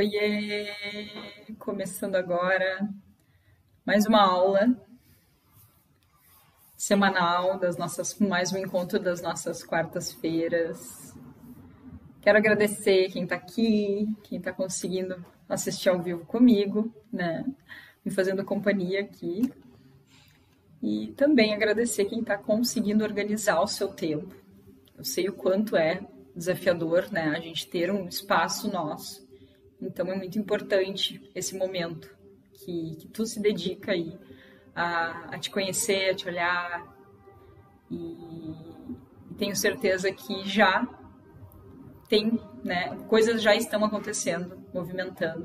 Oiê! Começando agora mais uma aula semanal das nossas, mais um encontro das nossas quartas-feiras. Quero agradecer quem está aqui, quem está conseguindo assistir ao vivo comigo, né? Me fazendo companhia aqui. E também agradecer quem está conseguindo organizar o seu tempo. Eu sei o quanto é desafiador, né? A gente ter um espaço nosso então é muito importante esse momento que, que tu se dedica aí a, a te conhecer, a te olhar. E, e tenho certeza que já tem, né, coisas já estão acontecendo, movimentando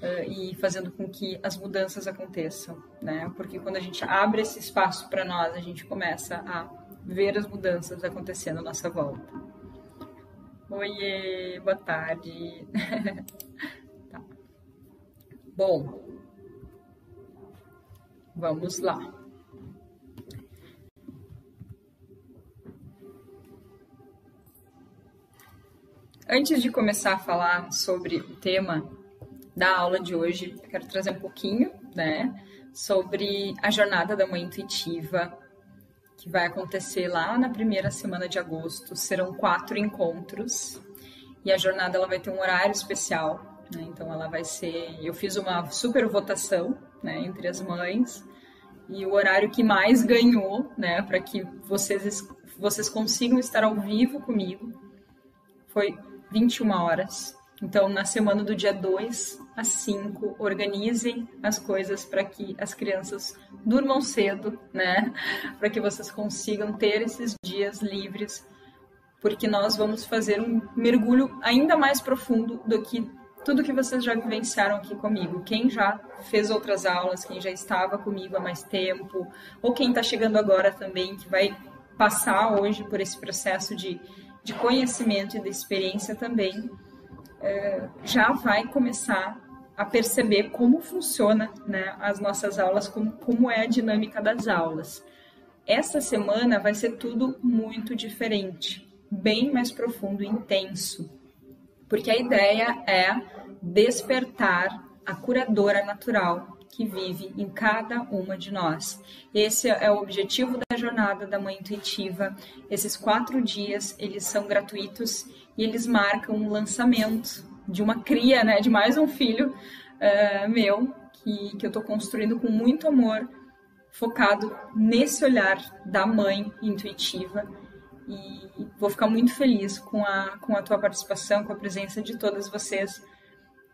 uh, e fazendo com que as mudanças aconteçam, né? Porque quando a gente abre esse espaço para nós, a gente começa a ver as mudanças acontecendo à nossa volta. Oiê, boa tarde. tá. Bom, vamos lá. Antes de começar a falar sobre o tema da aula de hoje, quero trazer um pouquinho, né, sobre a jornada da mãe intuitiva que vai acontecer lá na primeira semana de agosto. Serão quatro encontros e a jornada ela vai ter um horário especial. Né? Então ela vai ser. Eu fiz uma super votação né, entre as mães e o horário que mais ganhou, né, para que vocês vocês consigam estar ao vivo comigo, foi 21 horas. Então, na semana do dia 2 às 5, organizem as coisas para que as crianças durmam cedo, né? Para que vocês consigam ter esses dias livres, porque nós vamos fazer um mergulho ainda mais profundo do que tudo que vocês já vivenciaram aqui comigo. Quem já fez outras aulas, quem já estava comigo há mais tempo, ou quem está chegando agora também, que vai passar hoje por esse processo de, de conhecimento e de experiência também é, já vai começar a perceber como funciona né, as nossas aulas, como, como é a dinâmica das aulas. Essa semana vai ser tudo muito diferente, bem mais profundo e intenso, porque a ideia é despertar a curadora natural que vive em cada uma de nós. Esse é o objetivo da jornada da Mãe Intuitiva. Esses quatro dias, eles são gratuitos e eles marcam um lançamento de uma cria, né, de mais um filho uh, meu, que, que eu estou construindo com muito amor, focado nesse olhar da mãe intuitiva. E vou ficar muito feliz com a, com a tua participação, com a presença de todas vocês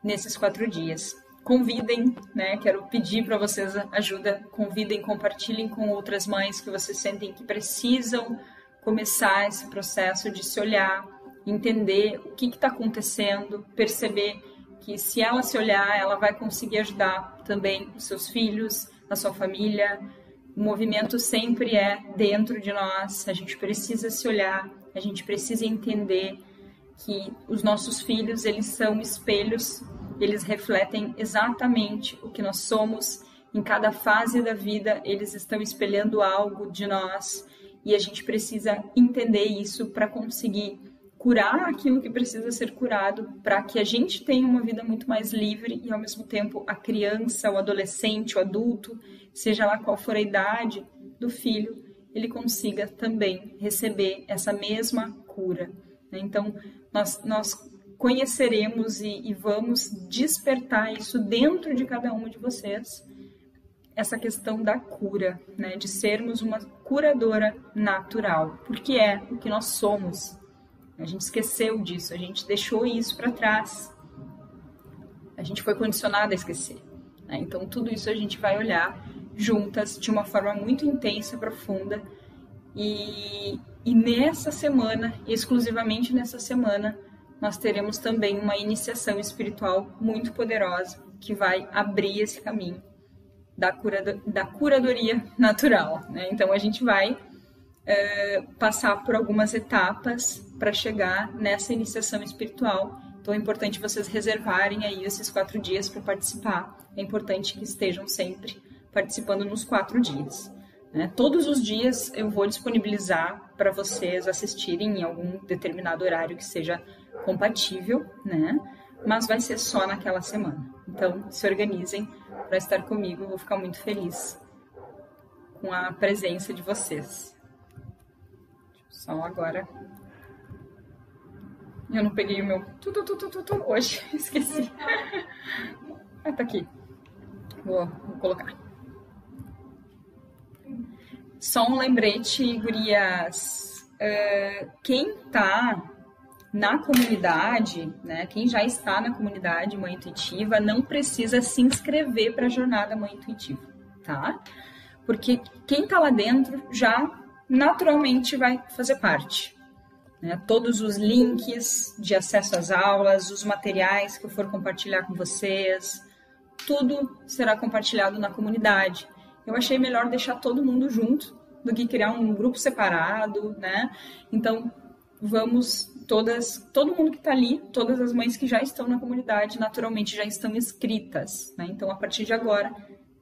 nesses quatro dias. Convidem, né? Quero pedir para vocês ajuda. Convidem, compartilhem com outras mães que vocês sentem que precisam começar esse processo de se olhar, entender o que está acontecendo, perceber que se ela se olhar, ela vai conseguir ajudar também os seus filhos, a sua família. O movimento sempre é dentro de nós, a gente precisa se olhar, a gente precisa entender que os nossos filhos, eles são espelhos, eles refletem exatamente o que nós somos. Em cada fase da vida, eles estão espelhando algo de nós e a gente precisa entender isso para conseguir curar aquilo que precisa ser curado para que a gente tenha uma vida muito mais livre e ao mesmo tempo a criança, o adolescente, o adulto, seja lá qual for a idade do filho, ele consiga também receber essa mesma cura. Né? Então, nós, nós conheceremos e, e vamos despertar isso dentro de cada um de vocês, essa questão da cura, né? de sermos uma curadora natural, porque é o que nós somos a gente esqueceu disso, a gente deixou isso para trás. A gente foi condicionado a esquecer. Né? Então, tudo isso a gente vai olhar juntas de uma forma muito intensa, profunda. E, e nessa semana, exclusivamente nessa semana, nós teremos também uma iniciação espiritual muito poderosa que vai abrir esse caminho da, cura, da curadoria natural. Né? Então, a gente vai é, passar por algumas etapas para chegar nessa iniciação espiritual. Então é importante vocês reservarem aí esses quatro dias para participar. É importante que estejam sempre participando nos quatro dias. Né? Todos os dias eu vou disponibilizar para vocês assistirem em algum determinado horário que seja compatível, né? mas vai ser só naquela semana. Então, se organizem para estar comigo, vou ficar muito feliz com a presença de vocês. Só agora. Eu não peguei o meu tu, tu, tu, tu, tu, hoje, esqueci. ah, tá aqui. Vou, vou colocar. Só um lembrete, gurias. Uh, quem tá na comunidade, né, quem já está na comunidade Mãe Intuitiva, não precisa se inscrever para a jornada Mãe Intuitiva, tá? Porque quem está lá dentro já naturalmente vai fazer parte. Né? Todos os links de acesso às aulas, os materiais que eu for compartilhar com vocês, tudo será compartilhado na comunidade. Eu achei melhor deixar todo mundo junto do que criar um grupo separado, né? Então, vamos todas, todo mundo que está ali, todas as mães que já estão na comunidade, naturalmente já estão inscritas, né? Então, a partir de agora,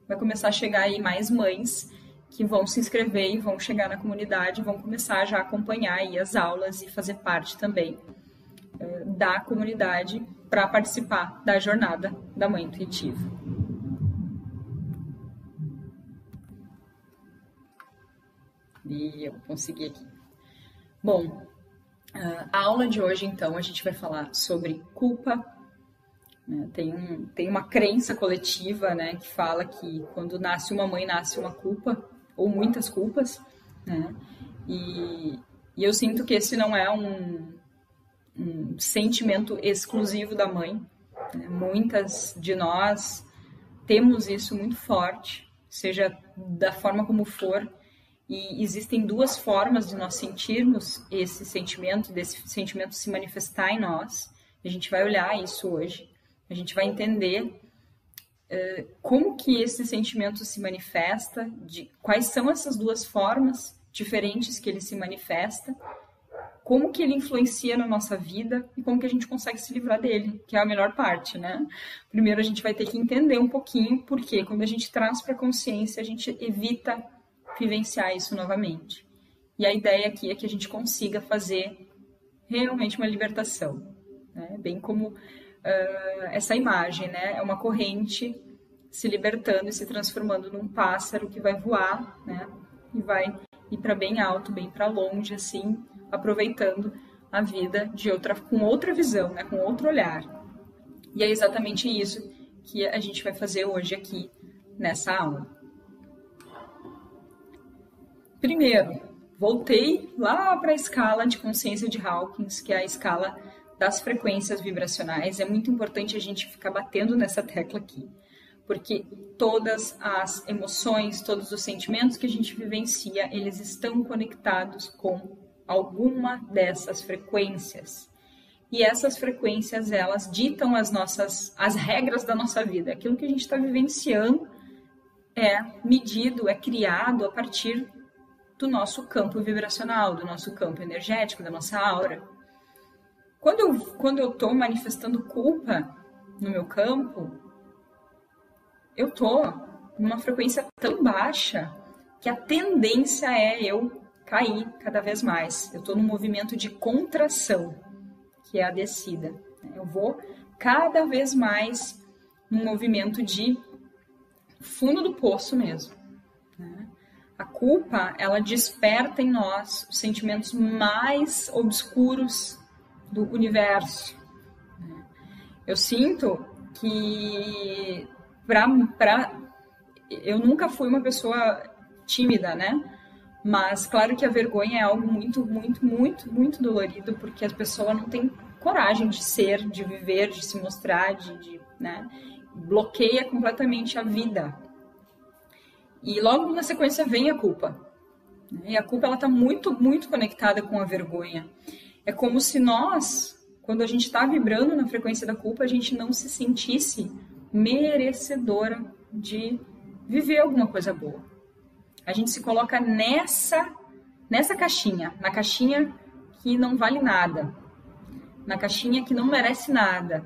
vai começar a chegar aí mais mães que vão se inscrever e vão chegar na comunidade, vão começar já a acompanhar aí as aulas e fazer parte também eh, da comunidade para participar da jornada da Mãe Intuitiva. E eu consegui aqui. Bom, a aula de hoje, então, a gente vai falar sobre culpa. Né? Tem, um, tem uma crença coletiva né, que fala que quando nasce uma mãe, nasce uma culpa ou muitas culpas, né? E, e eu sinto que esse não é um, um sentimento exclusivo da mãe. Né? Muitas de nós temos isso muito forte, seja da forma como for, e existem duas formas de nós sentirmos esse sentimento, desse sentimento se manifestar em nós. A gente vai olhar isso hoje. A gente vai entender como que esse sentimento se manifesta, de quais são essas duas formas diferentes que ele se manifesta, como que ele influencia na nossa vida e como que a gente consegue se livrar dele, que é a melhor parte, né? Primeiro a gente vai ter que entender um pouquinho porque quando a gente traz para a consciência, a gente evita vivenciar isso novamente. E a ideia aqui é que a gente consiga fazer realmente uma libertação, né? Bem como uh, essa imagem, né? É uma corrente se libertando e se transformando num pássaro que vai voar, né? E vai ir para bem alto, bem para longe, assim, aproveitando a vida de outra, com outra visão, né? Com outro olhar. E é exatamente isso que a gente vai fazer hoje aqui nessa aula. Primeiro, voltei lá para a escala de consciência de Hawkins, que é a escala das frequências vibracionais. É muito importante a gente ficar batendo nessa tecla aqui, porque todas as emoções, todos os sentimentos que a gente vivencia, eles estão conectados com alguma dessas frequências. E essas frequências, elas ditam as nossas as regras da nossa vida. Aquilo que a gente está vivenciando é medido, é criado a partir do nosso campo vibracional, do nosso campo energético, da nossa aura. Quando eu, quando eu tô manifestando culpa no meu campo, eu tô numa frequência tão baixa que a tendência é eu cair cada vez mais. Eu estou num movimento de contração, que é a descida. Eu vou cada vez mais num movimento de fundo do poço mesmo. Né? A culpa, ela desperta em nós os sentimentos mais obscuros do universo. Eu sinto que pra, pra, eu nunca fui uma pessoa tímida, né? Mas claro que a vergonha é algo muito, muito, muito, muito dolorido, porque a pessoa não tem coragem de ser, de viver, de se mostrar, de, de né? bloqueia completamente a vida. E logo na sequência vem a culpa. E a culpa ela está muito, muito conectada com a vergonha. É como se nós, quando a gente está vibrando na frequência da culpa, a gente não se sentisse merecedora de viver alguma coisa boa. A gente se coloca nessa nessa caixinha, na caixinha que não vale nada, na caixinha que não merece nada,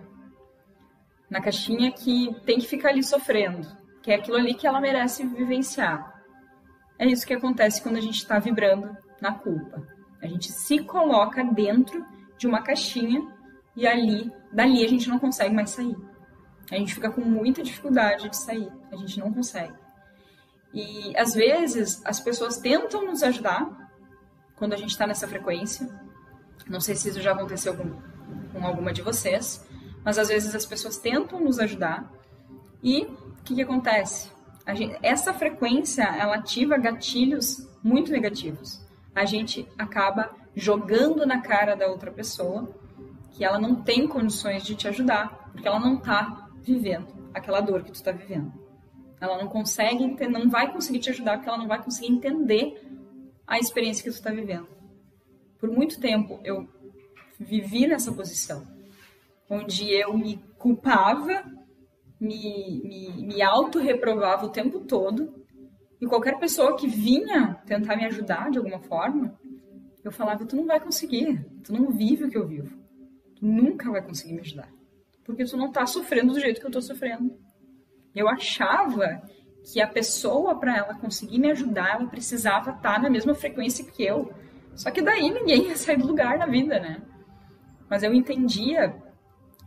na caixinha que tem que ficar ali sofrendo, que é aquilo ali que ela merece vivenciar. É isso que acontece quando a gente está vibrando na culpa. A gente se coloca dentro de uma caixinha e ali, dali a gente não consegue mais sair. A gente fica com muita dificuldade de sair, a gente não consegue. E às vezes as pessoas tentam nos ajudar quando a gente está nessa frequência. Não sei se isso já aconteceu com, com alguma de vocês, mas às vezes as pessoas tentam nos ajudar e o que, que acontece? Gente, essa frequência ela ativa gatilhos muito negativos. A gente acaba jogando na cara da outra pessoa que ela não tem condições de te ajudar, porque ela não está vivendo aquela dor que tu está vivendo. Ela não consegue, não vai conseguir te ajudar porque ela não vai conseguir entender a experiência que tu está vivendo. Por muito tempo eu vivi nessa posição, onde eu me culpava, me, me, me auto-reprovava o tempo todo, e qualquer pessoa que vinha tentar me ajudar de alguma forma, eu falava: tu não vai conseguir, tu não vive o que eu vivo, tu nunca vai conseguir me ajudar porque tu não tá sofrendo do jeito que eu tô sofrendo. Eu achava que a pessoa, para ela conseguir me ajudar, ela precisava estar tá na mesma frequência que eu. Só que daí ninguém ia sair do lugar na vida, né? Mas eu entendia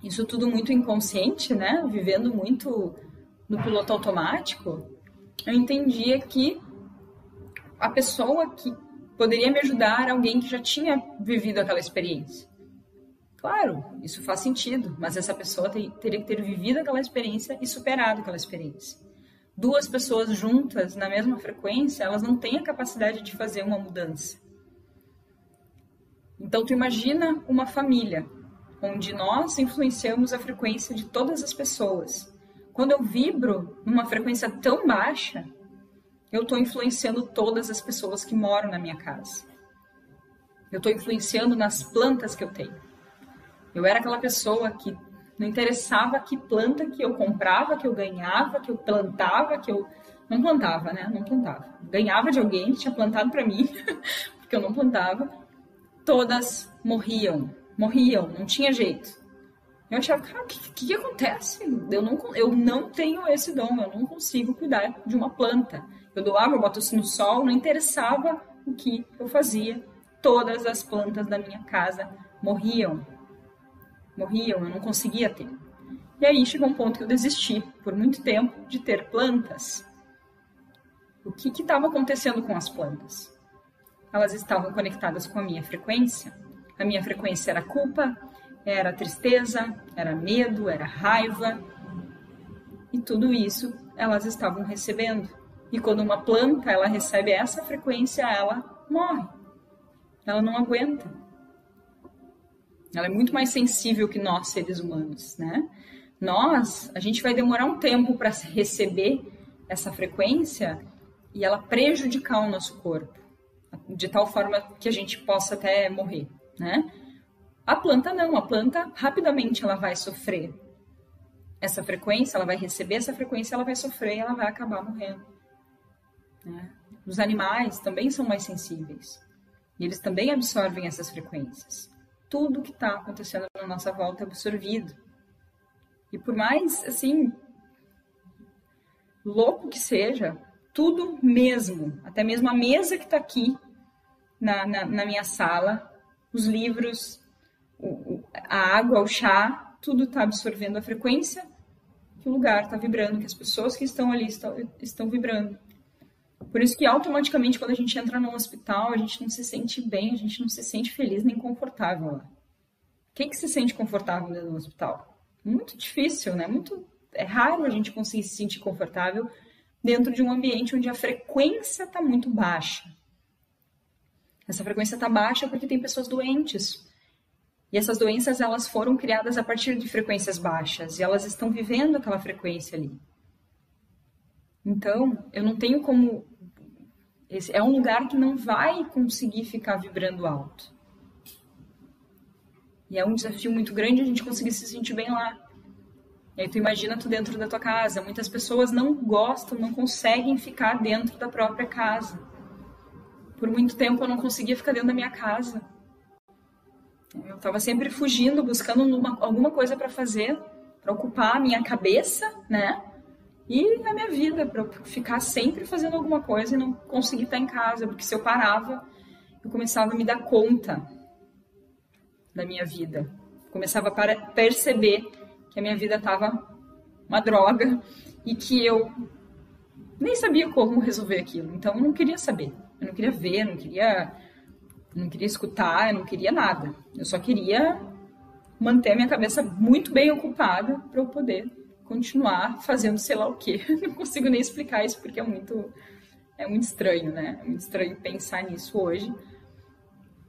isso tudo muito inconsciente, né? Vivendo muito no piloto automático. Eu entendia que a pessoa que poderia me ajudar era alguém que já tinha vivido aquela experiência. Claro, isso faz sentido, mas essa pessoa teria que ter vivido aquela experiência e superado aquela experiência. Duas pessoas juntas na mesma frequência, elas não têm a capacidade de fazer uma mudança. Então, tu imagina uma família onde nós influenciamos a frequência de todas as pessoas. Quando eu vibro numa frequência tão baixa, eu estou influenciando todas as pessoas que moram na minha casa. Eu estou influenciando nas plantas que eu tenho. Eu era aquela pessoa que não interessava que planta que eu comprava, que eu ganhava, que eu plantava, que eu não plantava, né? Não plantava. Ganhava de alguém que tinha plantado para mim, porque eu não plantava. Todas morriam, morriam, não tinha jeito. Eu achava, cara, o que, que, que, acontece? Eu não, eu não tenho esse dom, eu não consigo cuidar de uma planta. Eu água, eu boto assim no sol, não interessava o que eu fazia. Todas as plantas da minha casa morriam morriam, eu não conseguia ter. E aí chegou um ponto que eu desisti, por muito tempo, de ter plantas. O que estava acontecendo com as plantas? Elas estavam conectadas com a minha frequência. A minha frequência era culpa, era tristeza, era medo, era raiva. E tudo isso elas estavam recebendo. E quando uma planta ela recebe essa frequência, ela morre. Ela não aguenta. Ela é muito mais sensível que nós, seres humanos, né? Nós, a gente vai demorar um tempo para receber essa frequência e ela prejudicar o nosso corpo, de tal forma que a gente possa até morrer, né? A planta não, a planta rapidamente ela vai sofrer essa frequência, ela vai receber essa frequência, ela vai sofrer e ela vai acabar morrendo. Né? Os animais também são mais sensíveis e eles também absorvem essas frequências tudo que está acontecendo na nossa volta é absorvido. E por mais, assim, louco que seja, tudo mesmo, até mesmo a mesa que está aqui na, na, na, minha sala, os livros, a água, o chá, tudo está absorvendo a frequência que o lugar está vibrando, que as pessoas que estão ali estão, estão vibrando. Por isso que automaticamente quando a gente entra no hospital, a gente não se sente bem, a gente não se sente feliz nem confortável lá. Quem que se sente confortável no hospital? Muito difícil, né? Muito é raro a gente conseguir se sentir confortável dentro de um ambiente onde a frequência está muito baixa. Essa frequência está baixa porque tem pessoas doentes. E essas doenças elas foram criadas a partir de frequências baixas e elas estão vivendo aquela frequência ali. Então, eu não tenho como esse é um lugar que não vai conseguir ficar vibrando alto. E é um desafio muito grande a gente conseguir se sentir bem lá. E aí tu imagina tu dentro da tua casa. Muitas pessoas não gostam, não conseguem ficar dentro da própria casa. Por muito tempo eu não conseguia ficar dentro da minha casa. Eu estava sempre fugindo, buscando uma, alguma coisa para fazer, para ocupar a minha cabeça, né? e a minha vida, para ficar sempre fazendo alguma coisa e não conseguir estar em casa, porque se eu parava, eu começava a me dar conta da minha vida. Começava a perceber que a minha vida estava uma droga e que eu nem sabia como resolver aquilo. Então eu não queria saber, eu não queria ver, não queria, não queria escutar, eu não queria nada. Eu só queria manter a minha cabeça muito bem ocupada para eu poder continuar fazendo sei lá o quê. Não consigo nem explicar isso porque é muito é muito estranho, né? É muito estranho pensar nisso hoje.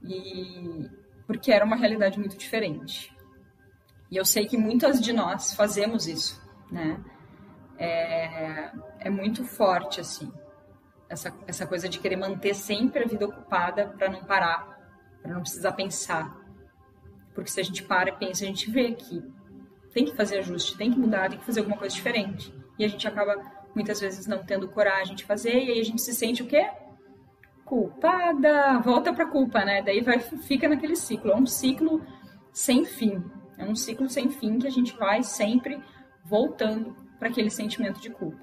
E porque era uma realidade muito diferente. E eu sei que muitas de nós fazemos isso, né? É, é muito forte, assim, essa, essa coisa de querer manter sempre a vida ocupada para não parar, para não precisar pensar. Porque se a gente para e pensa, a gente vê que tem que fazer ajuste, tem que mudar, tem que fazer alguma coisa diferente. E a gente acaba muitas vezes não tendo coragem de fazer, e aí a gente se sente o quê? Culpada, volta pra culpa, né? Daí vai, fica naquele ciclo. É um ciclo sem fim. É um ciclo sem fim que a gente vai sempre voltando para aquele sentimento de culpa.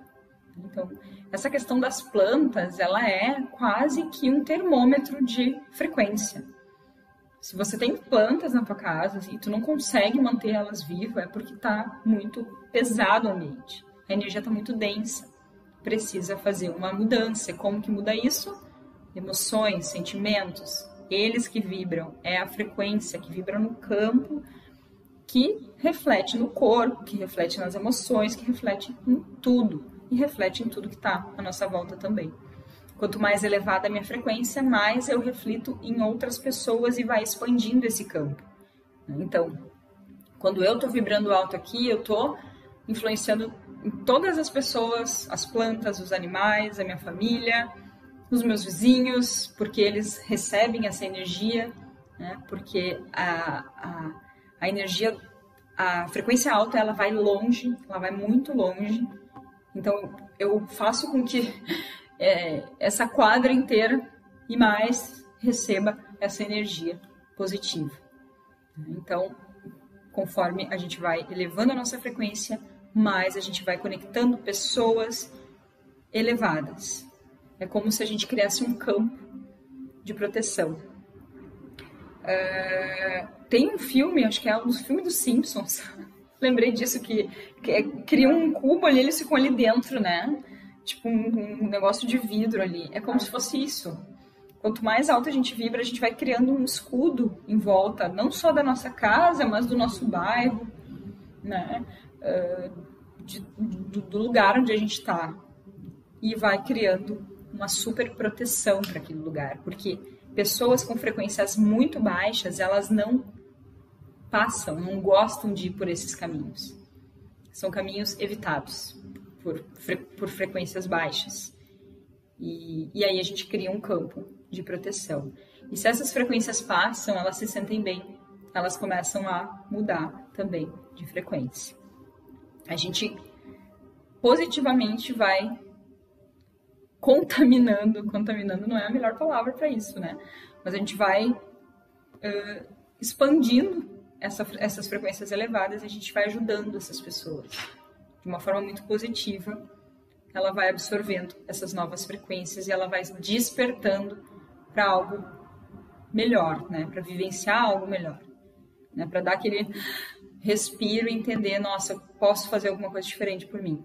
Então, essa questão das plantas, ela é quase que um termômetro de frequência. Se você tem plantas na tua casa e tu não consegue manter elas vivas, é porque está muito pesado o ambiente a energia está muito densa. Precisa fazer uma mudança. Como que muda isso? Emoções, sentimentos, eles que vibram, é a frequência que vibra no campo, que reflete no corpo, que reflete nas emoções, que reflete em tudo e reflete em tudo que está à nossa volta também. Quanto mais elevada a minha frequência, mais eu reflito em outras pessoas e vai expandindo esse campo. Então, quando eu estou vibrando alto aqui, eu estou influenciando em todas as pessoas, as plantas, os animais, a minha família, os meus vizinhos, porque eles recebem essa energia, né? porque a, a, a energia, a frequência alta, ela vai longe, ela vai muito longe. Então, eu faço com que é, essa quadra inteira e mais receba essa energia positiva. Então, conforme a gente vai elevando a nossa frequência, mais a gente vai conectando pessoas elevadas. É como se a gente criasse um campo de proteção. Uh, tem um filme, acho que é um filme dos Simpsons. Lembrei disso que, que é, cria um cubo ali, eles ficam ali dentro, né? Tipo um, um negócio de vidro ali. É como se fosse isso. Quanto mais alto a gente vibra, a gente vai criando um escudo em volta, não só da nossa casa, mas do nosso bairro, né? de, do, do lugar onde a gente está e vai criando uma super proteção para aquele lugar, porque pessoas com frequências muito baixas elas não passam, não gostam de ir por esses caminhos. São caminhos evitados por, por frequências baixas. E, e aí a gente cria um campo de proteção. E se essas frequências passam, elas se sentem bem, elas começam a mudar também de frequência a gente positivamente vai contaminando, contaminando não é a melhor palavra para isso, né? Mas a gente vai uh, expandindo essa, essas frequências elevadas a gente vai ajudando essas pessoas de uma forma muito positiva. Ela vai absorvendo essas novas frequências e ela vai despertando para algo melhor, né? Para vivenciar algo melhor, né? Para dar aquele respiro e entender, nossa, posso fazer alguma coisa diferente por mim.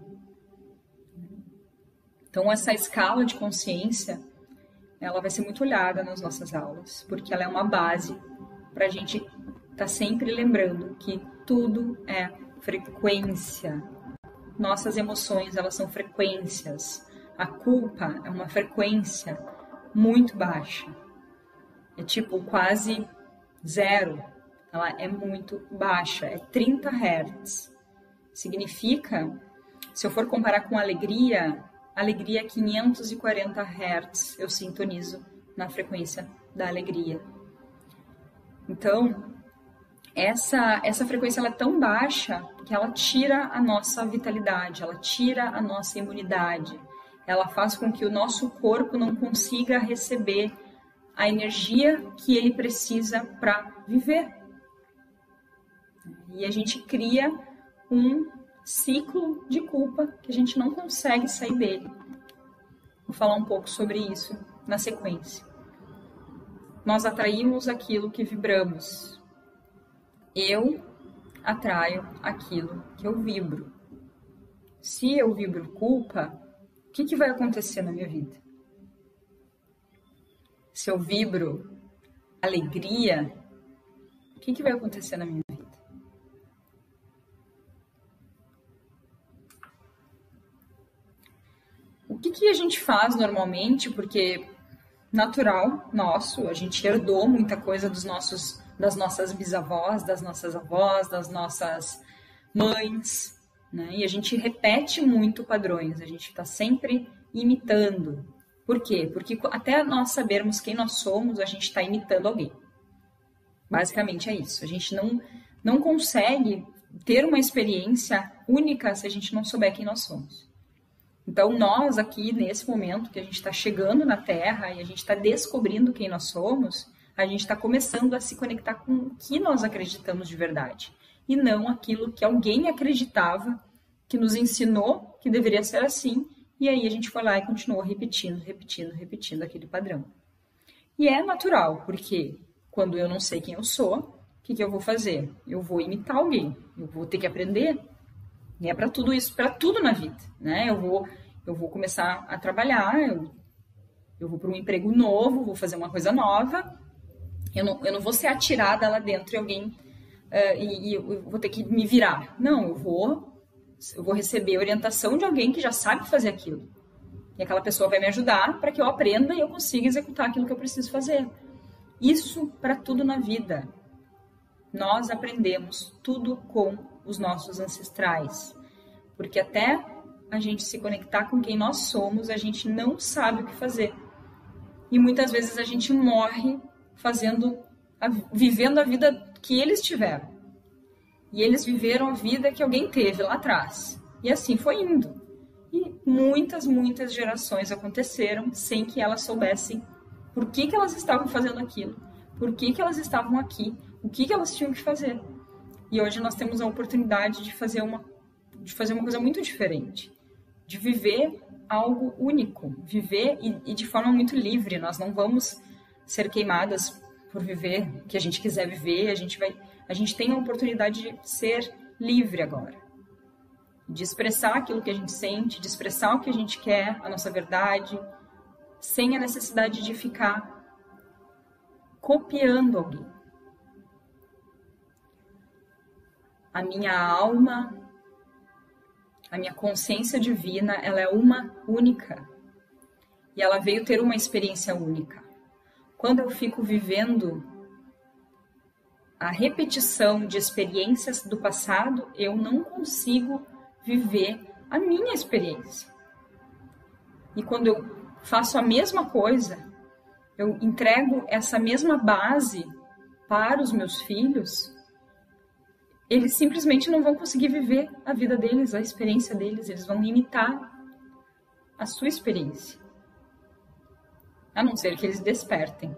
Então essa escala de consciência, ela vai ser muito olhada nas nossas aulas, porque ela é uma base para a gente tá sempre lembrando que tudo é frequência. Nossas emoções, elas são frequências. A culpa é uma frequência muito baixa. É tipo quase zero ela é muito baixa, é 30 Hz. Significa, se eu for comparar com alegria, alegria é 540 Hz, eu sintonizo na frequência da alegria. Então, essa, essa frequência ela é tão baixa que ela tira a nossa vitalidade, ela tira a nossa imunidade, ela faz com que o nosso corpo não consiga receber a energia que ele precisa para viver. E a gente cria um ciclo de culpa que a gente não consegue sair dele. Vou falar um pouco sobre isso na sequência. Nós atraímos aquilo que vibramos. Eu atraio aquilo que eu vibro. Se eu vibro culpa, o que, que vai acontecer na minha vida? Se eu vibro alegria, o que, que vai acontecer na minha vida? O que, que a gente faz normalmente? Porque natural nosso, a gente herdou muita coisa dos nossos, das nossas bisavós, das nossas avós, das nossas mães, né? E a gente repete muito padrões, a gente está sempre imitando. Por quê? Porque até nós sabermos quem nós somos, a gente está imitando alguém. Basicamente é isso. A gente não, não consegue ter uma experiência única se a gente não souber quem nós somos. Então, nós aqui, nesse momento que a gente está chegando na Terra e a gente está descobrindo quem nós somos, a gente está começando a se conectar com o que nós acreditamos de verdade. E não aquilo que alguém acreditava, que nos ensinou que deveria ser assim, e aí a gente foi lá e continuou repetindo, repetindo, repetindo aquele padrão. E é natural, porque quando eu não sei quem eu sou, o que, que eu vou fazer? Eu vou imitar alguém, eu vou ter que aprender e é para tudo isso, para tudo na vida, né? Eu vou, eu vou começar a trabalhar, eu, eu vou para um emprego novo, vou fazer uma coisa nova. Eu não, eu não vou ser atirada lá dentro e alguém uh, e, e vou ter que me virar. Não, eu vou, eu vou receber orientação de alguém que já sabe fazer aquilo. E aquela pessoa vai me ajudar para que eu aprenda e eu consiga executar aquilo que eu preciso fazer. Isso para tudo na vida. Nós aprendemos tudo com os nossos ancestrais. Porque até a gente se conectar com quem nós somos, a gente não sabe o que fazer. E muitas vezes a gente morre fazendo, a, vivendo a vida que eles tiveram. E eles viveram a vida que alguém teve lá atrás. E assim foi indo. E muitas, muitas gerações aconteceram sem que elas soubessem por que, que elas estavam fazendo aquilo, por que, que elas estavam aqui, o que, que elas tinham que fazer. E hoje nós temos a oportunidade de fazer uma, de fazer uma coisa muito diferente, de viver algo único, viver e, e de forma muito livre. Nós não vamos ser queimadas por viver o que a gente quiser viver. A gente vai, a gente tem a oportunidade de ser livre agora, de expressar aquilo que a gente sente, de expressar o que a gente quer, a nossa verdade, sem a necessidade de ficar copiando alguém. a minha alma, a minha consciência divina, ela é uma única. E ela veio ter uma experiência única. Quando eu fico vivendo a repetição de experiências do passado, eu não consigo viver a minha experiência. E quando eu faço a mesma coisa, eu entrego essa mesma base para os meus filhos, eles simplesmente não vão conseguir viver a vida deles, a experiência deles, eles vão imitar a sua experiência. A não ser que eles despertem.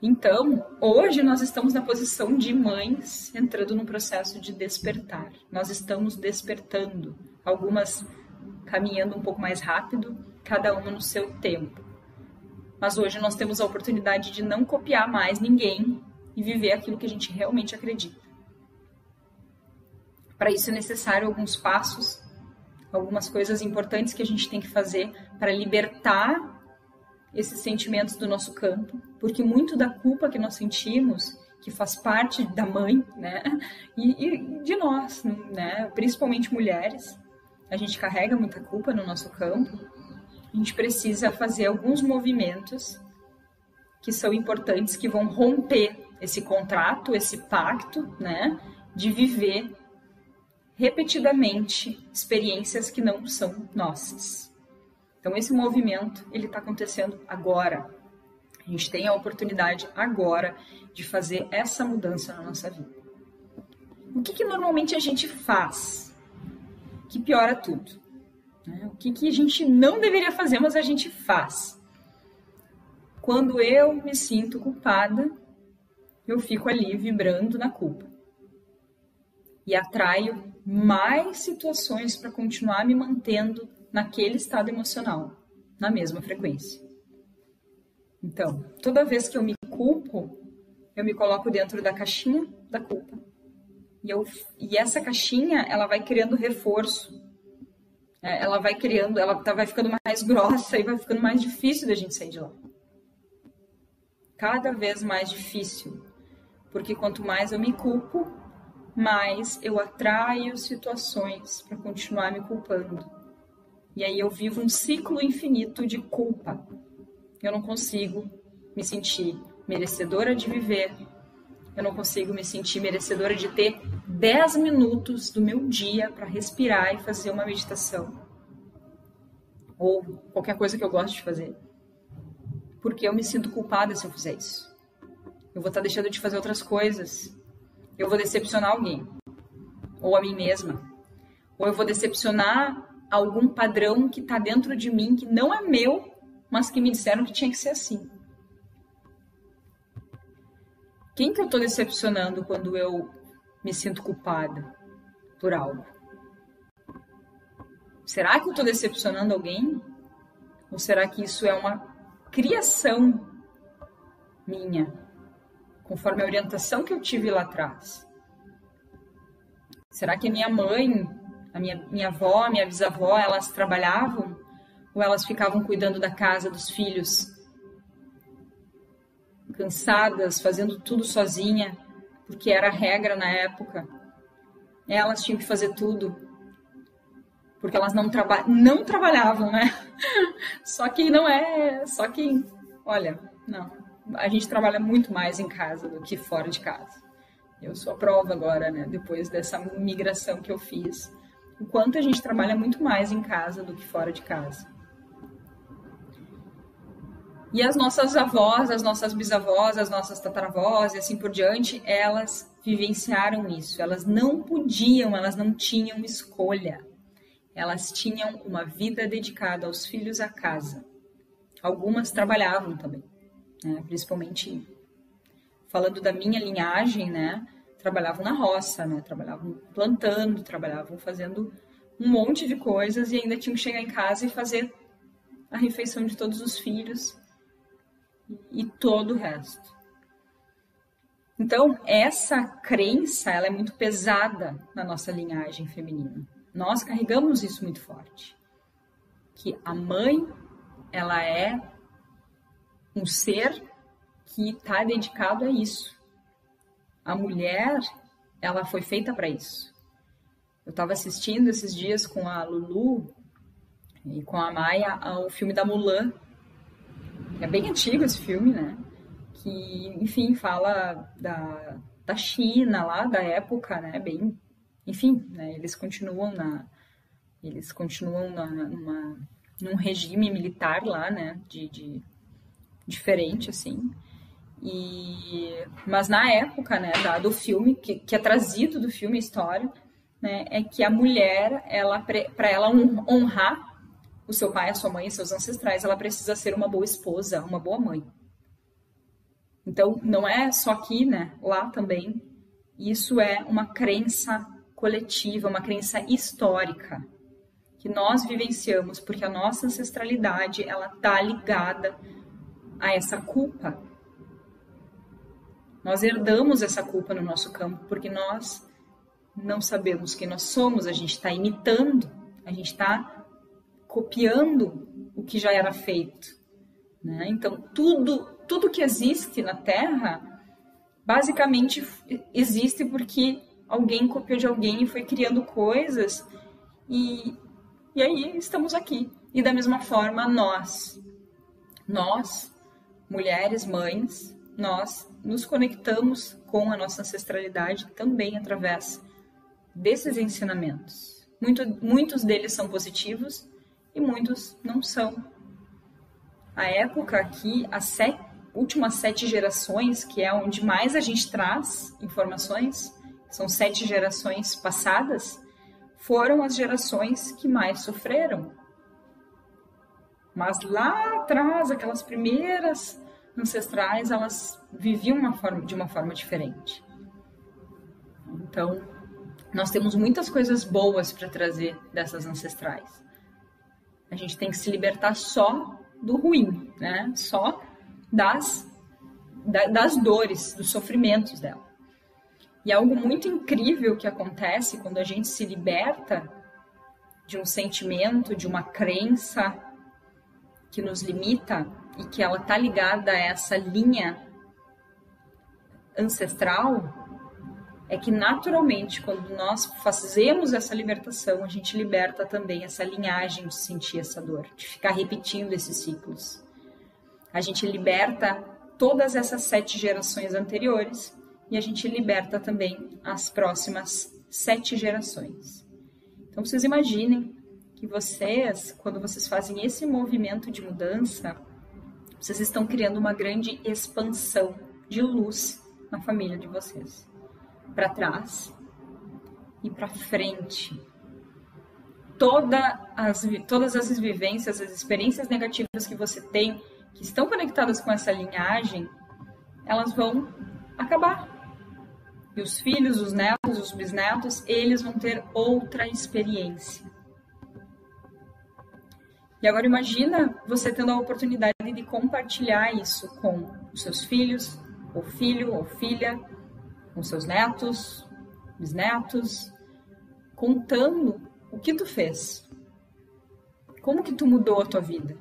Então, hoje nós estamos na posição de mães entrando no processo de despertar. Nós estamos despertando, algumas caminhando um pouco mais rápido, cada uma no seu tempo. Mas hoje nós temos a oportunidade de não copiar mais ninguém e viver aquilo que a gente realmente acredita. Para isso é necessário alguns passos, algumas coisas importantes que a gente tem que fazer para libertar esses sentimentos do nosso campo, porque muito da culpa que nós sentimos, que faz parte da mãe, né, e, e de nós, né, principalmente mulheres, a gente carrega muita culpa no nosso campo. A gente precisa fazer alguns movimentos que são importantes, que vão romper esse contrato, esse pacto, né, de viver repetidamente experiências que não são nossas. Então esse movimento ele está acontecendo agora. A gente tem a oportunidade agora de fazer essa mudança na nossa vida. O que, que normalmente a gente faz que piora tudo? Né? O que, que a gente não deveria fazer, mas a gente faz? Quando eu me sinto culpada, eu fico ali vibrando na culpa e atraio mais situações para continuar me mantendo naquele estado emocional, na mesma frequência. Então, toda vez que eu me culpo, eu me coloco dentro da caixinha da culpa. E, eu, e essa caixinha, ela vai criando reforço. É, ela vai criando, ela tá, vai ficando mais grossa e vai ficando mais difícil da gente sair de lá. Cada vez mais difícil. Porque quanto mais eu me culpo, mais eu atraio situações para continuar me culpando. E aí eu vivo um ciclo infinito de culpa. Eu não consigo me sentir merecedora de viver. Eu não consigo me sentir merecedora de ter 10 minutos do meu dia para respirar e fazer uma meditação. Ou qualquer coisa que eu gosto de fazer. Porque eu me sinto culpada se eu fizer isso. Eu vou estar deixando de fazer outras coisas eu vou decepcionar alguém, ou a mim mesma, ou eu vou decepcionar algum padrão que está dentro de mim que não é meu, mas que me disseram que tinha que ser assim. Quem que eu estou decepcionando quando eu me sinto culpada por algo? Será que eu estou decepcionando alguém? Ou será que isso é uma criação minha? conforme a orientação que eu tive lá atrás? Será que a minha mãe, a minha, minha avó, minha bisavó, elas trabalhavam? Ou elas ficavam cuidando da casa, dos filhos? Cansadas, fazendo tudo sozinha, porque era a regra na época. Elas tinham que fazer tudo. Porque elas não, traba não trabalhavam, né? Só que não é. Só que, olha, não a gente trabalha muito mais em casa do que fora de casa. Eu sou a prova agora, né, depois dessa migração que eu fiz, o quanto a gente trabalha muito mais em casa do que fora de casa. E as nossas avós, as nossas bisavós, as nossas tataravós e assim por diante, elas vivenciaram isso. Elas não podiam, elas não tinham escolha. Elas tinham uma vida dedicada aos filhos à casa. Algumas trabalhavam também né? principalmente falando da minha linhagem, né? Trabalhavam na roça, né? Trabalhavam plantando, trabalhavam fazendo um monte de coisas e ainda tinham que chegar em casa e fazer a refeição de todos os filhos e todo o resto. Então, essa crença, ela é muito pesada na nossa linhagem feminina. Nós carregamos isso muito forte. Que a mãe, ela é um ser que está dedicado a isso. A mulher, ela foi feita para isso. Eu estava assistindo esses dias com a Lulu e com a Maia ao filme da Mulan. É bem antigo esse filme, né? Que, enfim, fala da, da China lá, da época, né? Bem, enfim, né? Eles continuam na, eles continuam na, numa, num regime militar lá, né? De, de diferente, assim. E, mas na época, né, da, do filme, que, que é trazido do filme história, né, é que a mulher, ela para ela honrar o seu pai, a sua mãe seus ancestrais, ela precisa ser uma boa esposa, uma boa mãe. Então, não é só aqui, né, lá também. Isso é uma crença coletiva, uma crença histórica que nós vivenciamos, porque a nossa ancestralidade, ela tá ligada a essa culpa. Nós herdamos essa culpa no nosso campo porque nós não sabemos quem nós somos, a gente está imitando, a gente está copiando o que já era feito. Né? Então, tudo, tudo que existe na Terra, basicamente existe porque alguém copiou de alguém e foi criando coisas, e, e aí estamos aqui. E da mesma forma, nós, nós mulheres, mães, nós nos conectamos com a nossa ancestralidade também através desses ensinamentos. Muito, muitos deles são positivos e muitos não são. A época que as sete, últimas sete gerações, que é onde mais a gente traz informações, são sete gerações passadas, foram as gerações que mais sofreram, mas lá atrás, aquelas primeiras ancestrais, elas viviam uma forma, de uma forma diferente. Então, nós temos muitas coisas boas para trazer dessas ancestrais. A gente tem que se libertar só do ruim, né? Só das, das dores, dos sofrimentos dela. E algo muito incrível que acontece quando a gente se liberta de um sentimento, de uma crença que nos limita e que ela tá ligada a essa linha ancestral, é que naturalmente, quando nós fazemos essa libertação, a gente liberta também essa linhagem de sentir essa dor, de ficar repetindo esses ciclos. A gente liberta todas essas sete gerações anteriores e a gente liberta também as próximas sete gerações. Então, vocês imaginem que vocês, quando vocês fazem esse movimento de mudança, vocês estão criando uma grande expansão de luz na família de vocês. Para trás e para frente. Toda as, todas as vivências, as experiências negativas que você tem, que estão conectadas com essa linhagem, elas vão acabar. E os filhos, os netos, os bisnetos, eles vão ter outra experiência. E agora imagina você tendo a oportunidade de compartilhar isso com os seus filhos, ou filho ou filha, com seus netos, bisnetos, contando o que tu fez. Como que tu mudou a tua vida?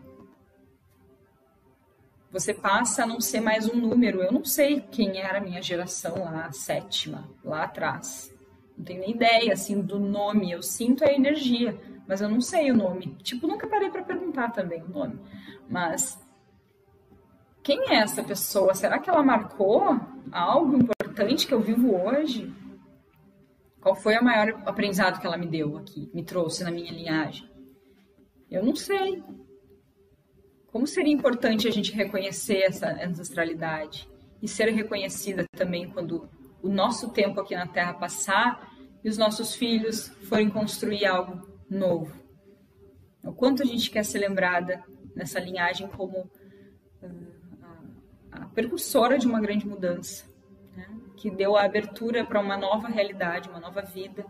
Você passa a não ser mais um número. Eu não sei quem era a minha geração lá, a sétima, lá atrás. Não tenho nem ideia, assim, do nome. Eu sinto a energia, mas eu não sei o nome. Tipo, nunca parei para perguntar também o nome. Mas quem é essa pessoa? Será que ela marcou algo importante que eu vivo hoje? Qual foi o maior aprendizado que ela me deu aqui, me trouxe na minha linhagem? Eu não sei. Como seria importante a gente reconhecer essa ancestralidade e ser reconhecida também quando o nosso tempo aqui na Terra passar e os nossos filhos forem construir algo novo? O quanto a gente quer ser lembrada nessa linhagem como a precursora de uma grande mudança, né? que deu a abertura para uma nova realidade, uma nova vida,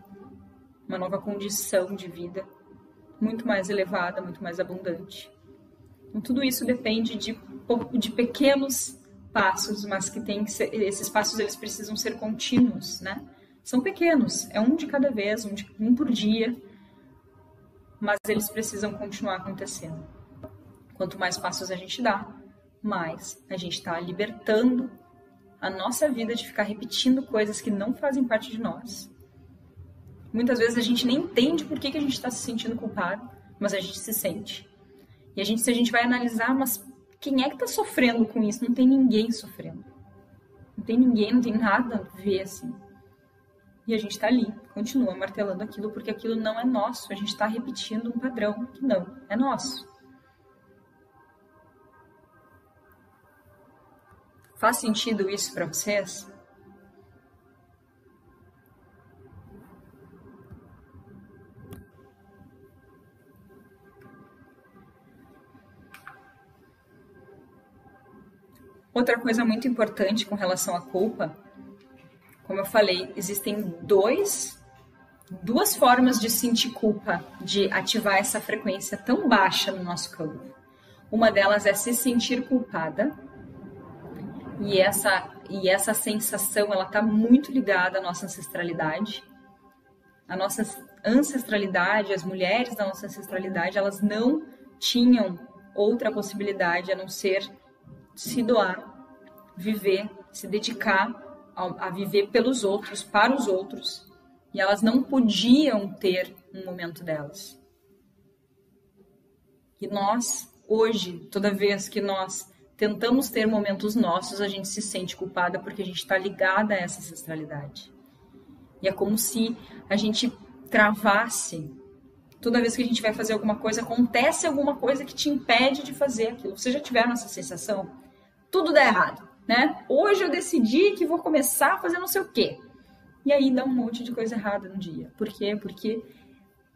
uma nova condição de vida muito mais elevada, muito mais abundante. Então, tudo isso depende de, de pequenos passos, mas que tem que ser, esses passos eles precisam ser contínuos, né? São pequenos, é um de cada vez, um, de, um por dia, mas eles precisam continuar acontecendo. Quanto mais passos a gente dá, mais a gente está libertando a nossa vida de ficar repetindo coisas que não fazem parte de nós. Muitas vezes a gente nem entende por que, que a gente está se sentindo culpado, mas a gente se sente. E a gente, se a gente vai analisar, mas quem é que está sofrendo com isso? Não tem ninguém sofrendo. Não tem ninguém, não tem nada a ver assim. E a gente está ali, continua martelando aquilo, porque aquilo não é nosso. A gente está repetindo um padrão que não é nosso. Faz sentido isso para vocês? Outra coisa muito importante com relação à culpa, como eu falei, existem dois, duas formas de sentir culpa, de ativar essa frequência tão baixa no nosso campo. Uma delas é se sentir culpada, e essa, e essa sensação, ela está muito ligada à nossa ancestralidade. A nossa ancestralidade, as mulheres da nossa ancestralidade, elas não tinham outra possibilidade a não ser se doar, viver, se dedicar a, a viver pelos outros, para os outros. E elas não podiam ter um momento delas. E nós, hoje, toda vez que nós tentamos ter momentos nossos, a gente se sente culpada porque a gente está ligada a essa ancestralidade. E é como se a gente travasse. Toda vez que a gente vai fazer alguma coisa, acontece alguma coisa que te impede de fazer aquilo. Você já tiveram essa sensação? Tudo dá errado, né? Hoje eu decidi que vou começar a fazer não sei o quê. E aí dá um monte de coisa errada no dia. Por quê? Porque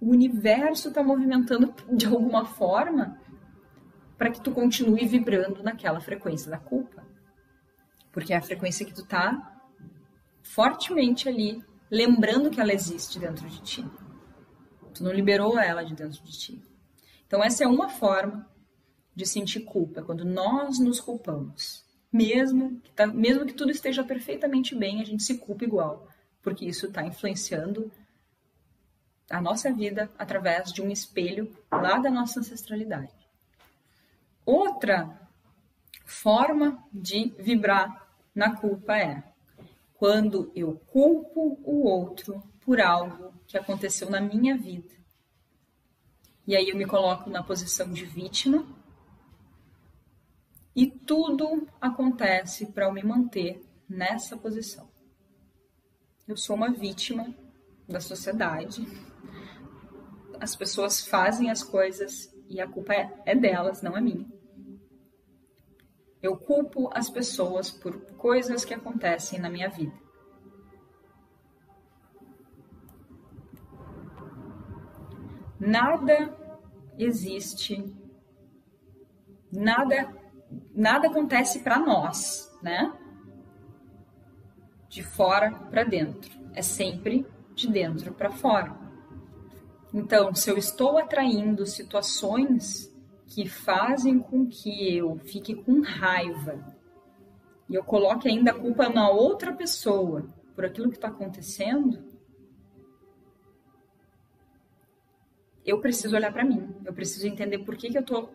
o universo está movimentando de alguma forma para que tu continue vibrando naquela frequência da culpa. Porque é a frequência que tu tá fortemente ali, lembrando que ela existe dentro de ti. Tu não liberou ela de dentro de ti. Então essa é uma forma de sentir culpa, quando nós nos culpamos. Mesmo que, tá, mesmo que tudo esteja perfeitamente bem, a gente se culpa igual. porque isso está influenciando a nossa vida através de um espelho lá da nossa ancestralidade. Outra forma de vibrar na culpa é quando eu culpo o outro por algo que aconteceu na minha vida. E aí eu me coloco na posição de vítima e tudo acontece para eu me manter nessa posição. Eu sou uma vítima da sociedade. As pessoas fazem as coisas e a culpa é, é delas, não é minha. Eu culpo as pessoas por coisas que acontecem na minha vida. Nada existe, nada nada acontece para nós, né? De fora para dentro. É sempre de dentro para fora. Então, se eu estou atraindo situações que fazem com que eu fique com raiva e eu coloque ainda a culpa na outra pessoa por aquilo que está acontecendo, eu preciso olhar para mim. Eu preciso entender por que, que eu estou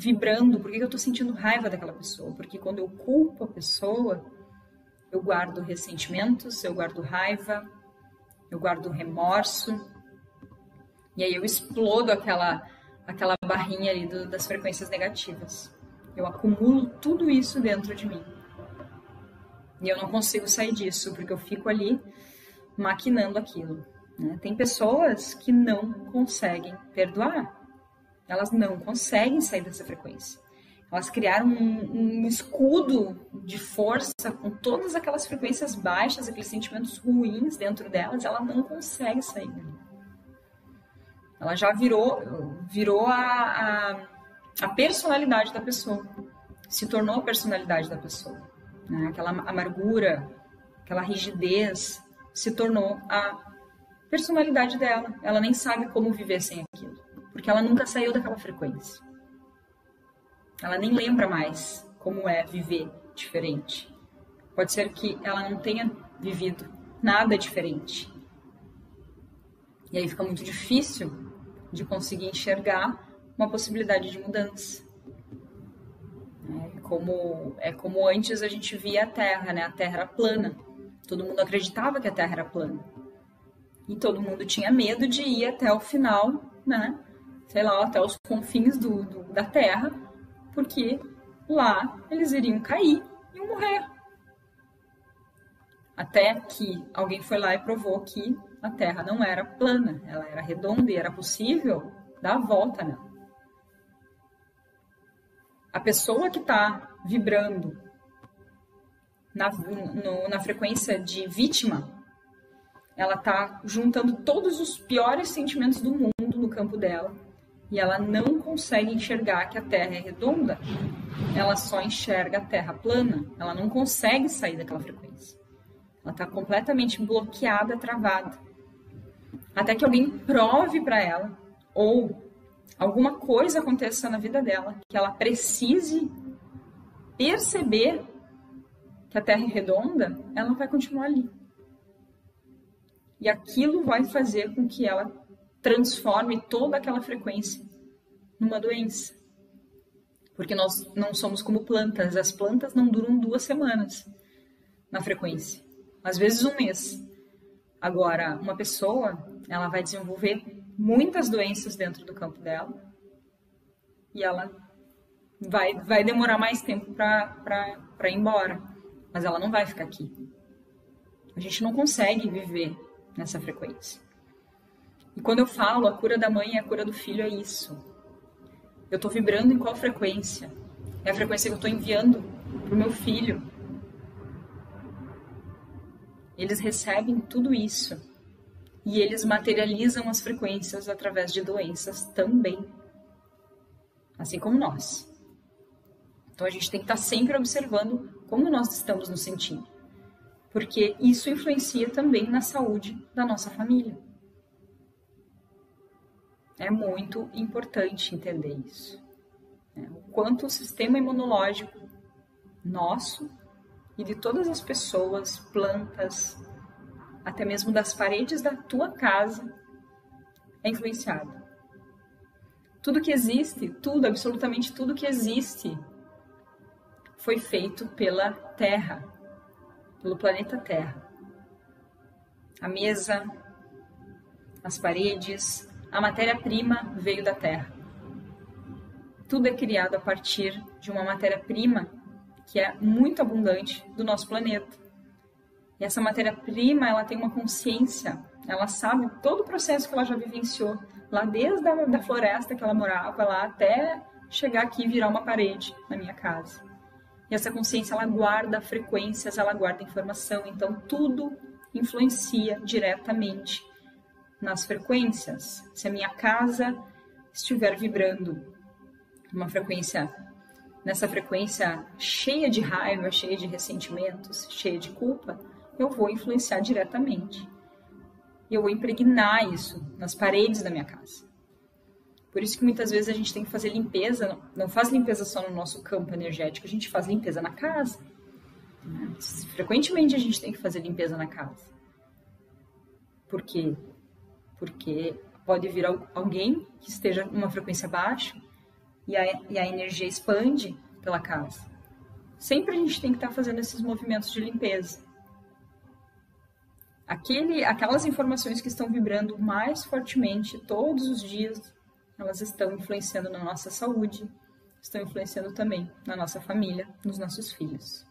vibrando, por que eu estou sentindo raiva daquela pessoa. Porque quando eu culpo a pessoa, eu guardo ressentimentos, eu guardo raiva, eu guardo remorso. E aí eu explodo aquela, aquela barrinha ali do, das frequências negativas. Eu acumulo tudo isso dentro de mim. E eu não consigo sair disso, porque eu fico ali maquinando aquilo. Né? Tem pessoas que não conseguem perdoar elas não conseguem sair dessa frequência. Elas criaram um, um, escudo de força com todas aquelas frequências baixas, aqueles sentimentos ruins dentro delas, ela não consegue sair dali. Ela já virou, virou a, a, a personalidade da pessoa, se tornou a personalidade da pessoa. Né? Aquela amargura, aquela rigidez se tornou a personalidade dela. Ela nem sabe como viver sem aquilo porque ela nunca saiu daquela frequência. Ela nem lembra mais como é viver diferente. Pode ser que ela não tenha vivido nada diferente. E aí fica muito difícil de conseguir enxergar uma possibilidade de mudança. É como, é como antes a gente via a Terra, né? A Terra era plana. Todo mundo acreditava que a Terra era plana. E todo mundo tinha medo de ir até o final, né? Sei lá, até os confins do, do, da Terra, porque lá eles iriam cair e morrer. Até que alguém foi lá e provou que a Terra não era plana, ela era redonda e era possível dar a volta nela. A pessoa que está vibrando na, no, na frequência de vítima, ela está juntando todos os piores sentimentos do mundo no campo dela e ela não consegue enxergar que a Terra é redonda, ela só enxerga a Terra plana, ela não consegue sair daquela frequência. Ela está completamente bloqueada, travada. Até que alguém prove para ela, ou alguma coisa aconteça na vida dela, que ela precise perceber que a Terra é redonda, ela vai continuar ali. E aquilo vai fazer com que ela transforme toda aquela frequência numa doença. Porque nós não somos como plantas, as plantas não duram duas semanas na frequência, às vezes um mês. Agora, uma pessoa, ela vai desenvolver muitas doenças dentro do campo dela e ela vai, vai demorar mais tempo para ir embora, mas ela não vai ficar aqui. A gente não consegue viver nessa frequência. E quando eu falo a cura da mãe e a cura do filho, é isso. Eu estou vibrando em qual frequência? É a frequência que eu estou enviando para o meu filho. Eles recebem tudo isso. E eles materializam as frequências através de doenças também. Assim como nós. Então a gente tem que estar tá sempre observando como nós estamos nos sentindo. Porque isso influencia também na saúde da nossa família. É muito importante entender isso. Né? O quanto o sistema imunológico nosso e de todas as pessoas, plantas, até mesmo das paredes da tua casa, é influenciado. Tudo que existe, tudo, absolutamente tudo que existe, foi feito pela Terra, pelo planeta Terra. A mesa, as paredes, a matéria-prima veio da Terra. Tudo é criado a partir de uma matéria-prima que é muito abundante do nosso planeta. E essa matéria-prima, ela tem uma consciência, ela sabe todo o processo que ela já vivenciou, lá desde a da floresta que ela morava, lá até chegar aqui e virar uma parede na minha casa. E essa consciência, ela guarda frequências, ela guarda informação, então tudo influencia diretamente nas frequências. Se a minha casa estiver vibrando uma frequência nessa frequência cheia de raiva, cheia de ressentimentos, cheia de culpa, eu vou influenciar diretamente. Eu vou impregnar isso nas paredes da minha casa. Por isso que muitas vezes a gente tem que fazer limpeza, não faz limpeza só no nosso campo energético, a gente faz limpeza na casa. Frequentemente a gente tem que fazer limpeza na casa. Por quê? Porque pode vir alguém que esteja numa frequência baixa e a, e a energia expande pela casa. Sempre a gente tem que estar fazendo esses movimentos de limpeza. Aquele, aquelas informações que estão vibrando mais fortemente todos os dias, elas estão influenciando na nossa saúde, estão influenciando também na nossa família, nos nossos filhos.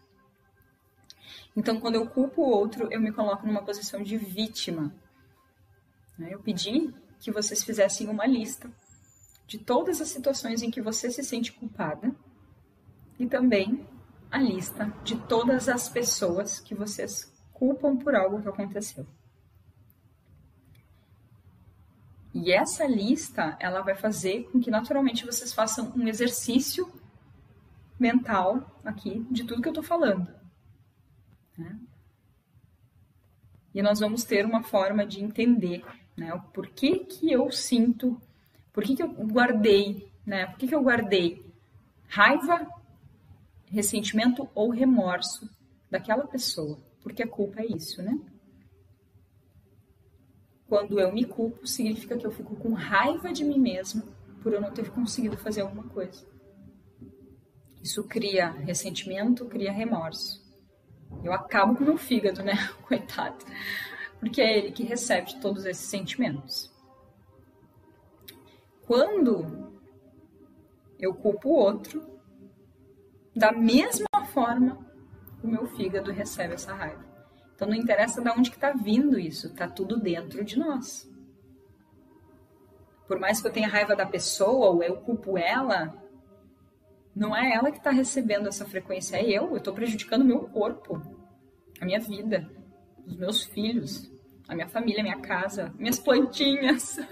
Então, quando eu culpo o outro, eu me coloco numa posição de vítima. Eu pedi que vocês fizessem uma lista de todas as situações em que você se sente culpada e também a lista de todas as pessoas que vocês culpam por algo que aconteceu. E essa lista, ela vai fazer com que naturalmente vocês façam um exercício mental aqui de tudo que eu estou falando. Né? E nós vamos ter uma forma de entender né, o porquê que eu sinto por que, que eu guardei, né? Por que, que eu guardei raiva, ressentimento ou remorso daquela pessoa? Porque a culpa é isso, né? Quando eu me culpo, significa que eu fico com raiva de mim mesma por eu não ter conseguido fazer alguma coisa. Isso cria ressentimento, cria remorso. Eu acabo com meu fígado, né? Coitado. Porque é ele que recebe todos esses sentimentos. Quando eu culpo o outro, da mesma forma o meu fígado recebe essa raiva. Então não interessa de onde que está vindo isso, está tudo dentro de nós. Por mais que eu tenha raiva da pessoa ou eu culpo ela, não é ela que está recebendo essa frequência, é eu. Eu estou prejudicando o meu corpo, a minha vida, os meus filhos, a minha família, a minha casa, minhas plantinhas.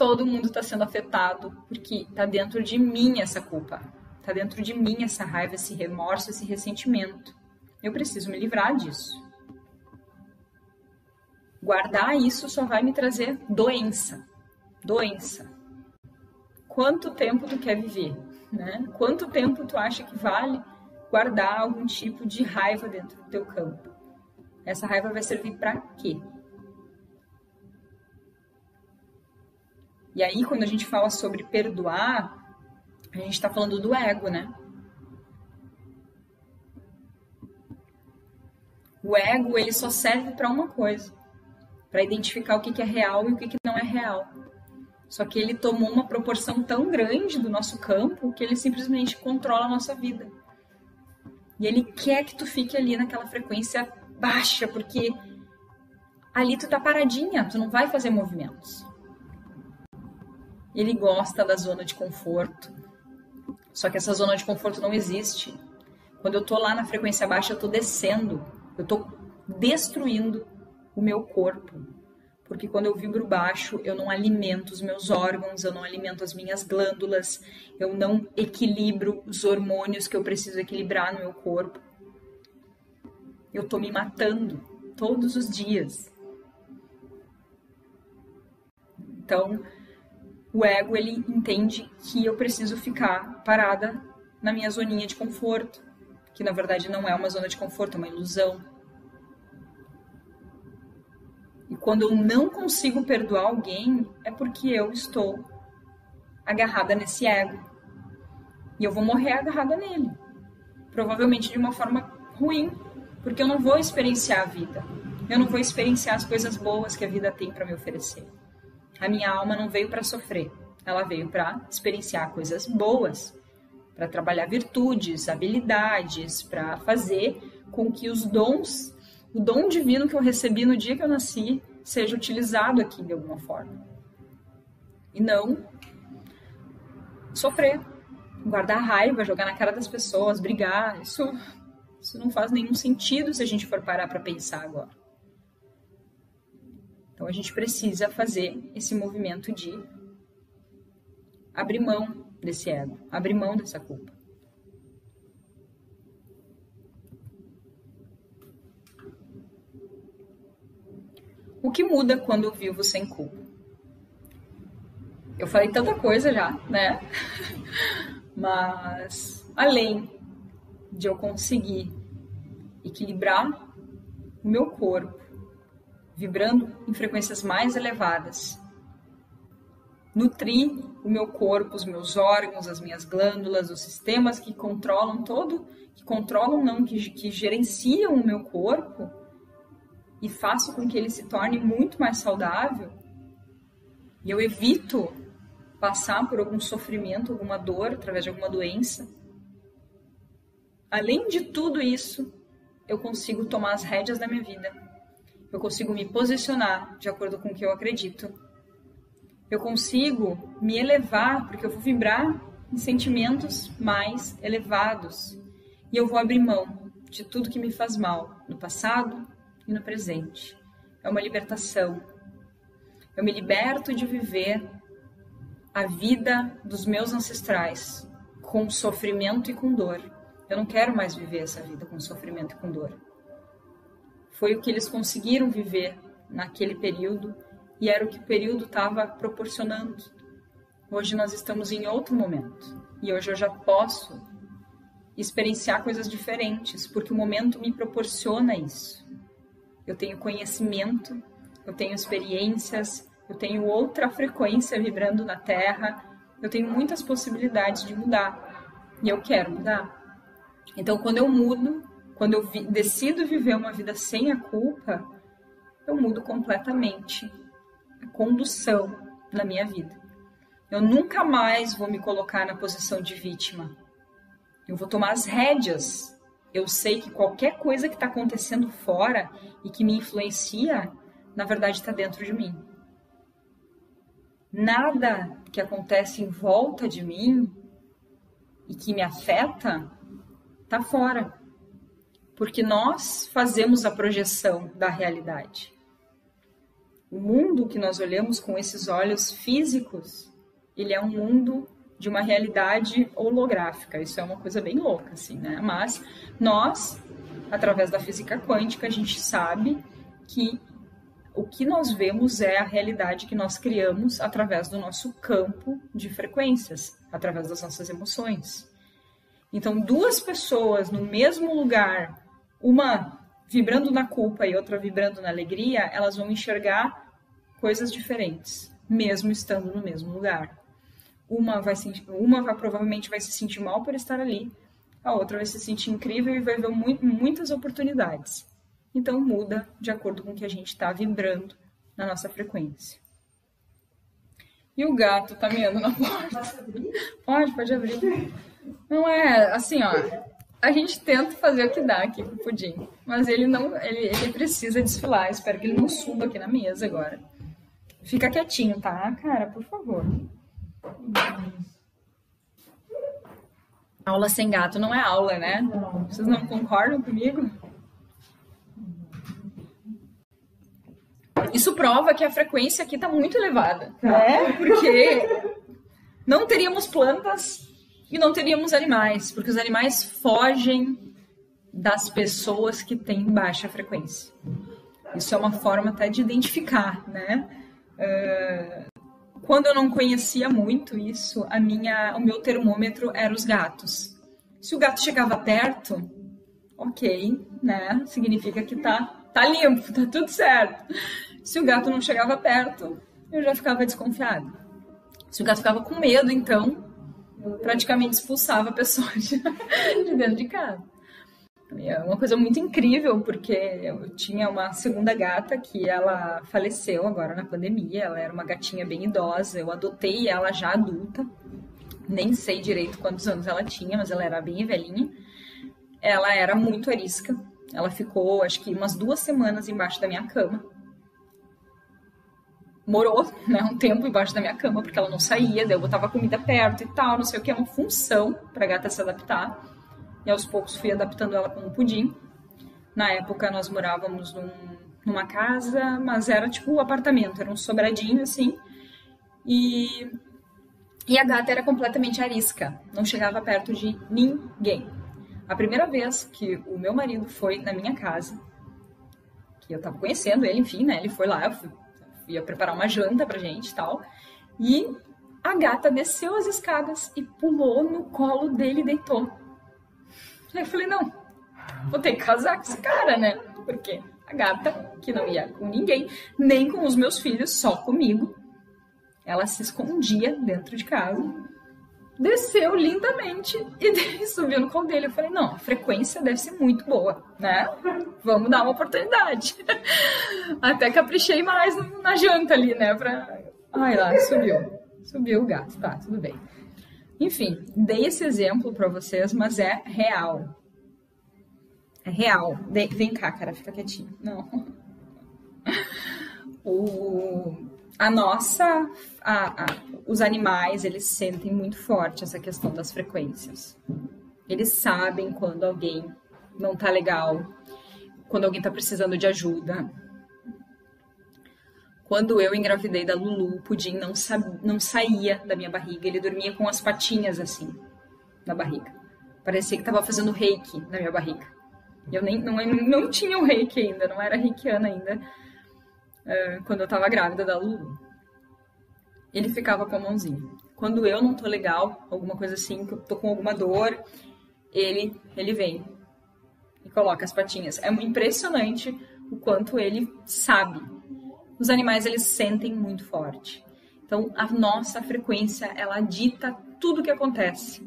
todo mundo está sendo afetado porque está dentro de mim essa culpa, está dentro de mim essa raiva, esse remorso, esse ressentimento. Eu preciso me livrar disso. Guardar isso só vai me trazer doença. Doença. Quanto tempo tu quer viver? Né? Quanto tempo tu acha que vale guardar algum tipo de raiva dentro do teu campo? Essa raiva vai servir para quê? E aí, quando a gente fala sobre perdoar, a gente está falando do ego, né? O ego, ele só serve para uma coisa, para identificar o que, que é real e o que, que não é real. Só que ele tomou uma proporção tão grande do nosso campo que ele simplesmente controla a nossa vida. E ele quer que tu fique ali naquela frequência baixa, porque ali tu tá paradinha, tu não vai fazer movimentos. Ele gosta da zona de conforto. Só que essa zona de conforto não existe. Quando eu tô lá na frequência baixa, eu tô descendo. Eu tô destruindo o meu corpo. Porque quando eu vibro baixo, eu não alimento os meus órgãos, eu não alimento as minhas glândulas, eu não equilibro os hormônios que eu preciso equilibrar no meu corpo. Eu tô me matando todos os dias. Então, o ego ele entende que eu preciso ficar parada na minha zoninha de conforto, que na verdade não é uma zona de conforto, é uma ilusão. E quando eu não consigo perdoar alguém, é porque eu estou agarrada nesse ego. E eu vou morrer agarrada nele. Provavelmente de uma forma ruim, porque eu não vou experienciar a vida. Eu não vou experienciar as coisas boas que a vida tem para me oferecer. A minha alma não veio para sofrer, ela veio para experienciar coisas boas, para trabalhar virtudes, habilidades, para fazer com que os dons, o dom divino que eu recebi no dia que eu nasci, seja utilizado aqui de alguma forma. E não sofrer, guardar raiva, jogar na cara das pessoas, brigar. Isso, isso não faz nenhum sentido se a gente for parar para pensar agora. Então a gente precisa fazer esse movimento de abrir mão desse ego, abrir mão dessa culpa. O que muda quando eu vivo sem culpa? Eu falei tanta coisa já, né? Mas além de eu conseguir equilibrar o meu corpo, vibrando em frequências mais elevadas, nutrir o meu corpo, os meus órgãos, as minhas glândulas, os sistemas que controlam todo, que controlam não, que, que gerenciam o meu corpo, e faço com que ele se torne muito mais saudável, e eu evito passar por algum sofrimento, alguma dor, através de alguma doença. Além de tudo isso, eu consigo tomar as rédeas da minha vida. Eu consigo me posicionar de acordo com o que eu acredito. Eu consigo me elevar, porque eu vou vibrar em sentimentos mais elevados. E eu vou abrir mão de tudo que me faz mal no passado, e no presente. É uma libertação. Eu me liberto de viver a vida dos meus ancestrais com sofrimento e com dor. Eu não quero mais viver essa vida com sofrimento e com dor. Foi o que eles conseguiram viver naquele período e era o que o período estava proporcionando. Hoje nós estamos em outro momento e hoje eu já posso experienciar coisas diferentes porque o momento me proporciona isso eu tenho conhecimento, eu tenho experiências, eu tenho outra frequência vibrando na Terra, eu tenho muitas possibilidades de mudar e eu quero mudar. Então, quando eu mudo, quando eu vi, decido viver uma vida sem a culpa, eu mudo completamente a condução na minha vida. Eu nunca mais vou me colocar na posição de vítima. Eu vou tomar as rédeas eu sei que qualquer coisa que está acontecendo fora e que me influencia, na verdade está dentro de mim. Nada que acontece em volta de mim e que me afeta está fora. Porque nós fazemos a projeção da realidade. O mundo que nós olhamos com esses olhos físicos, ele é um mundo de uma realidade holográfica. Isso é uma coisa bem louca, assim, né? Mas nós, através da física quântica, a gente sabe que o que nós vemos é a realidade que nós criamos através do nosso campo de frequências, através das nossas emoções. Então, duas pessoas no mesmo lugar, uma vibrando na culpa e outra vibrando na alegria, elas vão enxergar coisas diferentes, mesmo estando no mesmo lugar. Uma vai sentir, uma vai, provavelmente vai se sentir mal por estar ali, a outra vai se sentir incrível e vai ver mu muitas oportunidades. Então muda de acordo com o que a gente está vibrando na nossa frequência. E o gato tá meando na porta. Pode, pode abrir. Não é assim, ó. A gente tenta fazer o que dá aqui pro pudim, mas ele não, ele, ele precisa desfilar. Espero que ele não suba aqui na mesa agora. Fica quietinho, tá, cara? Por favor. Aula sem gato não é aula, né? Vocês não concordam comigo? Isso prova que a frequência aqui está muito elevada, né? Porque não teríamos plantas e não teríamos animais, porque os animais fogem das pessoas que têm baixa frequência. Isso é uma forma até de identificar, né? Uh, quando eu não conhecia muito isso, a minha, o meu termômetro era os gatos. Se o gato chegava perto, ok, né? Significa que tá, tá limpo, tá tudo certo. Se o gato não chegava perto, eu já ficava desconfiada. Se o gato ficava com medo, então praticamente expulsava a pessoa de, de dentro de casa. É uma coisa muito incrível, porque eu tinha uma segunda gata que ela faleceu agora na pandemia. Ela era uma gatinha bem idosa. Eu adotei ela já adulta. Nem sei direito quantos anos ela tinha, mas ela era bem velhinha. Ela era muito arisca. Ela ficou, acho que, umas duas semanas embaixo da minha cama. Morou, né, um tempo embaixo da minha cama, porque ela não saía. Daí eu botava comida perto e tal, não sei o que. É uma função pra gata se adaptar e aos poucos fui adaptando ela com um pudim. Na época nós morávamos num, numa casa, mas era tipo um apartamento, era um sobradinho assim. E, e a gata era completamente arisca, não chegava perto de ninguém. A primeira vez que o meu marido foi na minha casa, que eu tava conhecendo ele, enfim, né? Ele foi lá, eu fui, ia preparar uma janta pra gente e tal. E a gata desceu as escadas e pulou no colo dele e deitou. Aí eu falei, não, vou ter que casar com esse cara, né? Porque a gata, que não ia com ninguém, nem com os meus filhos, só comigo, ela se escondia dentro de casa, desceu lindamente e subiu no colo dele. Eu falei, não, a frequência deve ser muito boa, né? Vamos dar uma oportunidade. Até caprichei mais na janta ali, né? Pra... Ai lá, subiu. Subiu o gato, tá, tudo bem. Enfim, dei esse exemplo para vocês, mas é real. É real. De, vem cá, cara, fica quietinho. Não. O, a nossa, a, a, os animais, eles sentem muito forte essa questão das frequências. Eles sabem quando alguém não tá legal, quando alguém tá precisando de ajuda. Quando eu engravidei da Lulu, o pudim não, não saía da minha barriga, ele dormia com as patinhas assim na barriga. Parecia que estava fazendo reiki na minha barriga. Eu nem não, não tinha o reiki ainda, não era reikiana ainda uh, quando eu estava grávida da Lulu. Ele ficava com a mãozinha. Quando eu não tô legal, alguma coisa assim, que eu tô com alguma dor, ele ele vem e coloca as patinhas. É impressionante o quanto ele sabe os animais eles sentem muito forte. Então, a nossa frequência, ela dita tudo o que acontece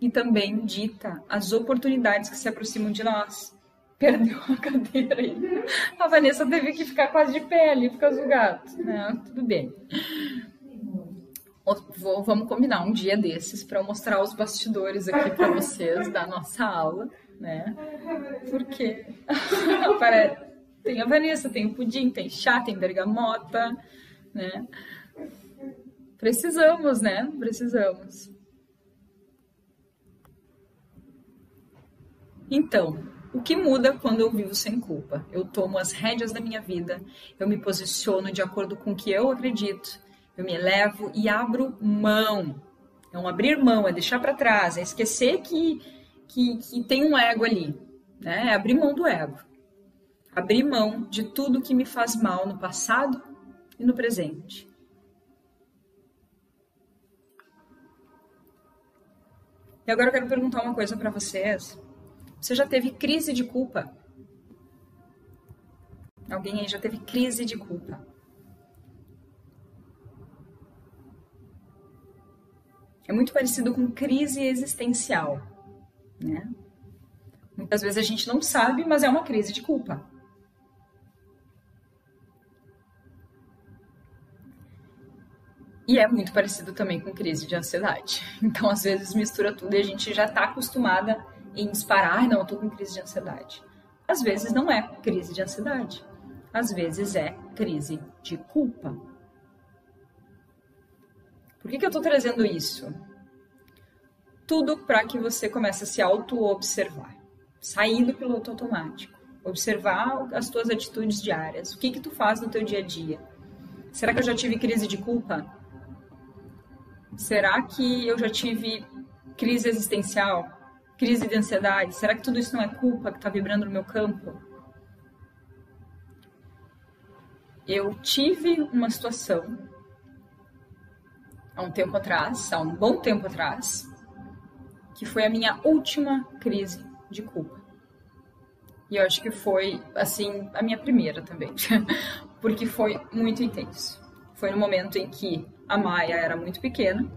e também dita as oportunidades que se aproximam de nós. Perdeu a cadeira aí. A Vanessa teve que ficar quase de pé ali por causa do gato. Né? Tudo bem. Vou, vamos combinar um dia desses para mostrar os bastidores aqui para vocês da nossa aula, né? Porque tem a Vanessa, tem o pudim, tem chá, tem bergamota, né? Precisamos, né? Precisamos. Então, o que muda quando eu vivo sem culpa? Eu tomo as rédeas da minha vida, eu me posiciono de acordo com o que eu acredito, eu me elevo e abro mão. É um abrir mão, é deixar para trás, é esquecer que, que, que tem um ego ali, né? É abrir mão do ego abrir mão de tudo que me faz mal no passado e no presente. E agora eu quero perguntar uma coisa para vocês. Você já teve crise de culpa? Alguém aí já teve crise de culpa? É muito parecido com crise existencial, né? Muitas vezes a gente não sabe, mas é uma crise de culpa. E é muito parecido também com crise de ansiedade. Então, às vezes, mistura tudo e a gente já está acostumada em disparar, não, eu tô com crise de ansiedade. Às vezes não é crise de ansiedade. Às vezes é crise de culpa. Por que, que eu estou trazendo isso? Tudo para que você comece a se auto-observar. Sair do piloto automático. Observar as tuas atitudes diárias. O que que tu faz no teu dia a dia? Será que eu já tive crise de culpa? Será que eu já tive crise existencial? Crise de ansiedade? Será que tudo isso não é culpa que está vibrando no meu campo? Eu tive uma situação há um tempo atrás, há um bom tempo atrás, que foi a minha última crise de culpa. E eu acho que foi, assim, a minha primeira também. porque foi muito intenso. Foi no momento em que a Maia era muito pequena,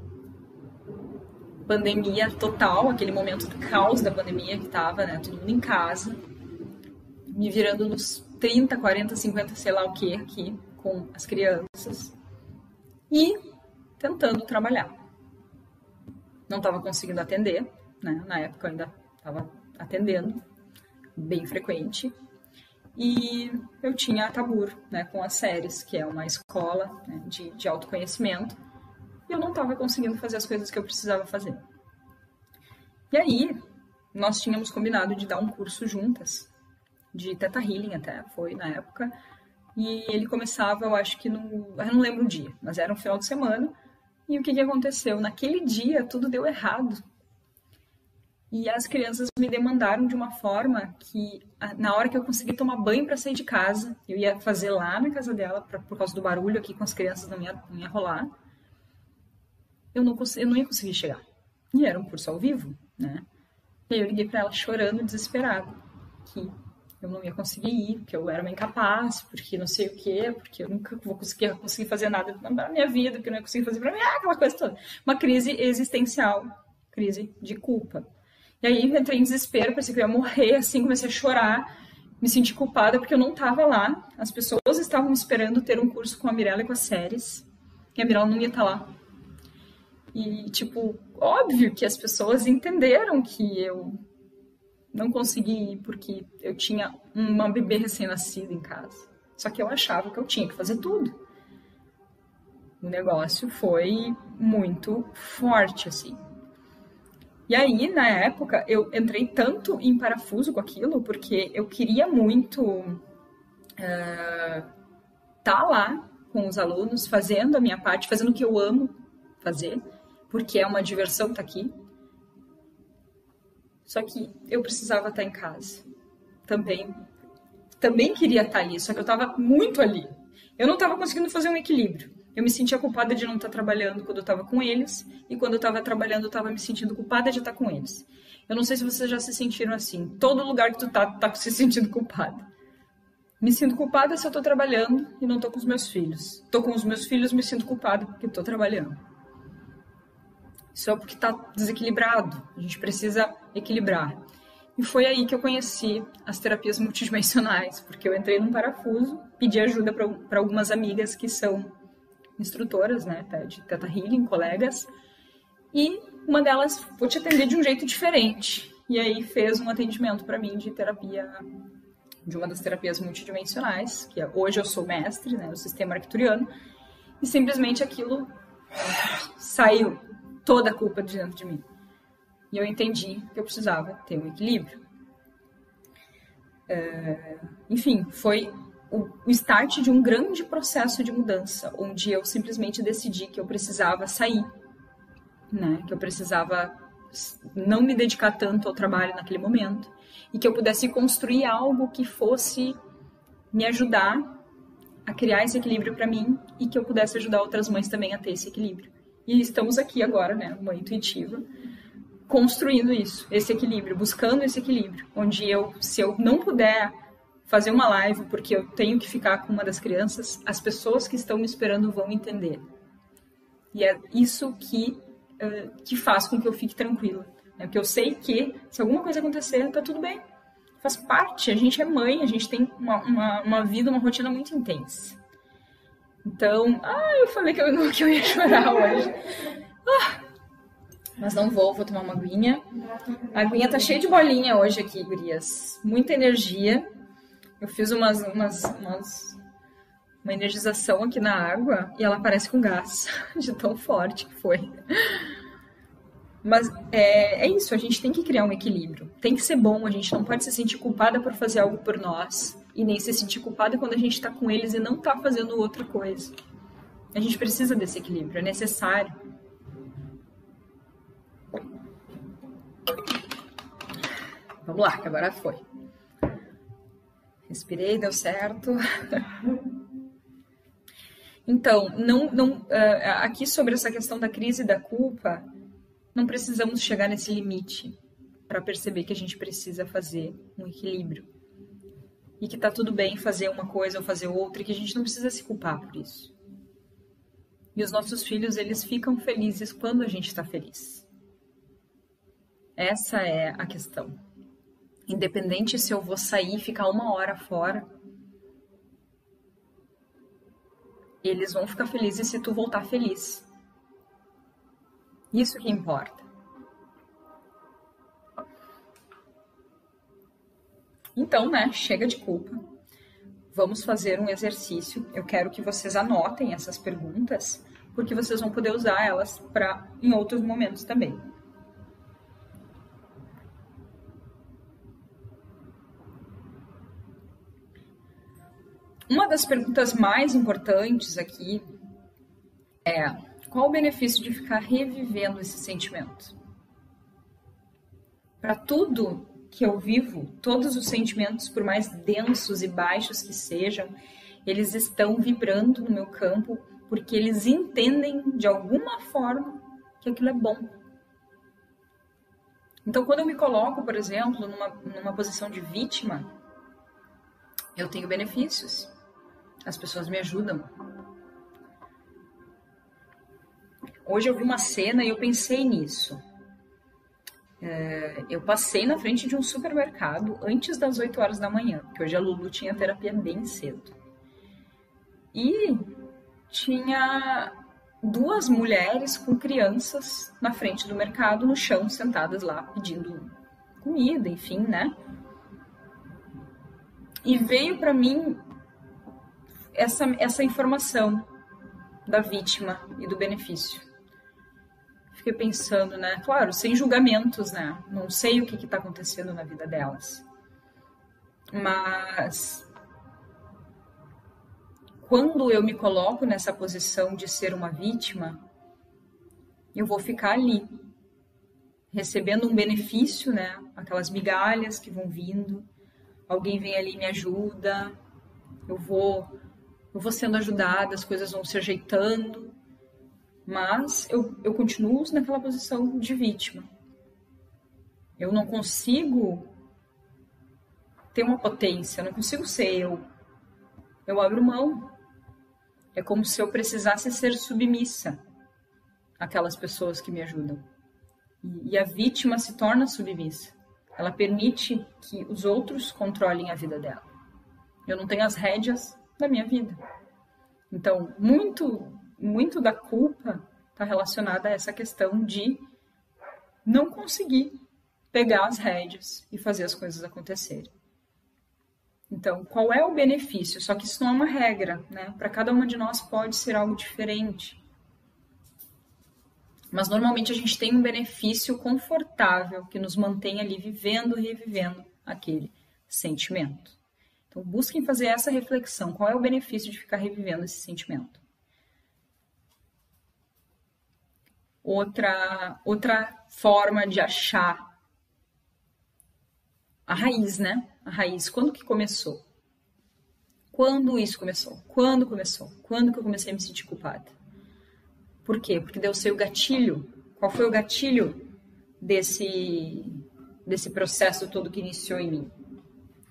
pandemia total, aquele momento do caos da pandemia que tava, né? Todo mundo em casa, me virando nos 30, 40, 50, sei lá o que aqui com as crianças e tentando trabalhar. Não estava conseguindo atender, né? Na época eu ainda estava atendendo, bem frequente. E eu tinha a Tabur, né, com as séries, que é uma escola né, de, de autoconhecimento eu não estava conseguindo fazer as coisas que eu precisava fazer. E aí, nós tínhamos combinado de dar um curso juntas, de Teta Healing até, foi na época, e ele começava, eu acho que no. Eu não lembro o dia, mas era um final de semana. E o que, que aconteceu? Naquele dia, tudo deu errado. E as crianças me demandaram de uma forma que, na hora que eu consegui tomar banho para sair de casa, eu ia fazer lá na casa dela, pra, por causa do barulho aqui com as crianças, não ia, não ia rolar eu não, eu não ia conseguir chegar. E era um curso ao vivo, né? E aí eu liguei para ela chorando, desesperada, que eu não ia conseguir ir, porque eu era uma incapaz, porque não sei o quê, porque eu nunca vou conseguir, conseguir fazer nada na minha vida, porque eu não ia conseguir fazer para mim, ah, aquela coisa toda. Uma crise existencial, crise de culpa. E aí eu entrei em desespero, pensei que eu ia morrer, assim, comecei a chorar, me senti culpada porque eu não estava lá. As pessoas estavam esperando ter um curso com a Mirella e com as séries, e a Mirella não ia estar lá. E, tipo, óbvio que as pessoas entenderam que eu não consegui ir porque eu tinha uma bebê recém-nascida em casa. Só que eu achava que eu tinha que fazer tudo. O negócio foi muito forte, assim. E aí, na época, eu entrei tanto em parafuso com aquilo, porque eu queria muito estar uh, tá lá com os alunos, fazendo a minha parte, fazendo o que eu amo fazer porque é uma diversão estar tá aqui. Só que eu precisava estar tá em casa. Também. Também queria estar tá ali, só que eu estava muito ali. Eu não estava conseguindo fazer um equilíbrio. Eu me sentia culpada de não estar trabalhando quando eu estava com eles, e quando eu estava trabalhando, eu estava me sentindo culpada de estar com eles. Eu não sei se vocês já se sentiram assim. Todo lugar que tu tá, tá se sentindo culpada. Me sinto culpada se eu estou trabalhando e não estou com os meus filhos. Estou com os meus filhos, me sinto culpada porque estou trabalhando. Isso é porque está desequilibrado. A gente precisa equilibrar. E foi aí que eu conheci as terapias multidimensionais, porque eu entrei num parafuso, pedi ajuda para algumas amigas que são instrutoras, né, de Teta Healing, colegas, e uma delas vou te atender de um jeito diferente. E aí fez um atendimento para mim de terapia, de uma das terapias multidimensionais, que é, hoje eu sou mestre, né, no sistema arcturiano, e simplesmente aquilo saiu toda a culpa de dentro de mim. E eu entendi que eu precisava ter um equilíbrio. É, enfim, foi o, o start de um grande processo de mudança, onde eu simplesmente decidi que eu precisava sair, né? Que eu precisava não me dedicar tanto ao trabalho naquele momento e que eu pudesse construir algo que fosse me ajudar a criar esse equilíbrio para mim e que eu pudesse ajudar outras mães também a ter esse equilíbrio. E estamos aqui agora, né, uma intuitiva, construindo isso, esse equilíbrio, buscando esse equilíbrio, onde eu, se eu não puder fazer uma live porque eu tenho que ficar com uma das crianças, as pessoas que estão me esperando vão entender. E é isso que, uh, que faz com que eu fique tranquila. Né? Porque eu sei que se alguma coisa acontecer, tá tudo bem. Faz parte, a gente é mãe, a gente tem uma, uma, uma vida, uma rotina muito intensa. Então, ah, eu falei que eu, não, que eu ia chorar hoje. Ah, mas não vou, vou tomar uma aguinha. A aguinha tá cheia de bolinha hoje aqui, gurias. Muita energia. Eu fiz umas, umas, umas uma energização aqui na água e ela parece com gás, de tão forte que foi. Mas é, é isso, a gente tem que criar um equilíbrio. Tem que ser bom, a gente não pode se sentir culpada por fazer algo por nós e nem se sentir culpada quando a gente está com eles e não está fazendo outra coisa. A gente precisa desse equilíbrio, é necessário. Vamos lá, que agora foi. Respirei, deu certo. Então, não, não, uh, aqui sobre essa questão da crise da culpa, não precisamos chegar nesse limite para perceber que a gente precisa fazer um equilíbrio. E que tá tudo bem fazer uma coisa ou fazer outra e que a gente não precisa se culpar por isso. E os nossos filhos, eles ficam felizes quando a gente está feliz. Essa é a questão. Independente se eu vou sair e ficar uma hora fora, eles vão ficar felizes se tu voltar feliz. Isso que importa. Então, né, chega de culpa. Vamos fazer um exercício. Eu quero que vocês anotem essas perguntas, porque vocês vão poder usar elas para em outros momentos também. Uma das perguntas mais importantes aqui é: qual o benefício de ficar revivendo esse sentimento? Para tudo que eu vivo, todos os sentimentos, por mais densos e baixos que sejam, eles estão vibrando no meu campo porque eles entendem de alguma forma que aquilo é bom. Então, quando eu me coloco, por exemplo, numa, numa posição de vítima, eu tenho benefícios. As pessoas me ajudam. Hoje eu vi uma cena e eu pensei nisso. É, eu passei na frente de um supermercado antes das 8 horas da manhã, porque hoje a Lulu tinha terapia bem cedo. E tinha duas mulheres com crianças na frente do mercado, no chão, sentadas lá pedindo comida, enfim, né? E veio para mim essa, essa informação da vítima e do benefício fiquei pensando, né? Claro, sem julgamentos, né? Não sei o que está acontecendo na vida delas. Mas quando eu me coloco nessa posição de ser uma vítima, eu vou ficar ali, recebendo um benefício, né? Aquelas migalhas que vão vindo, alguém vem ali e me ajuda, eu vou, eu vou sendo ajudada, as coisas vão se ajeitando, mas eu, eu continuo naquela posição de vítima. Eu não consigo ter uma potência, eu não consigo ser eu. Eu abro mão. É como se eu precisasse ser submissa àquelas pessoas que me ajudam. E, a vítima se torna submissa. Ela permite que os outros controlem a vida dela. Eu não tenho as rédeas da minha vida. Então, muito muito da culpa está relacionada a essa questão de não conseguir pegar as rédeas e fazer as coisas acontecerem. Então, qual é o benefício? Só que isso não é uma regra, né? Para cada uma de nós pode ser algo diferente. Mas normalmente a gente tem um benefício confortável que nos mantém ali vivendo e revivendo aquele sentimento. Então, busquem fazer essa reflexão. Qual é o benefício de ficar revivendo esse sentimento? Outra, outra forma de achar a raiz, né? A raiz. Quando que começou? Quando isso começou? Quando começou? Quando que eu comecei a me sentir culpada? Por quê? Porque deu seu gatilho. Qual foi o gatilho desse, desse processo todo que iniciou em mim?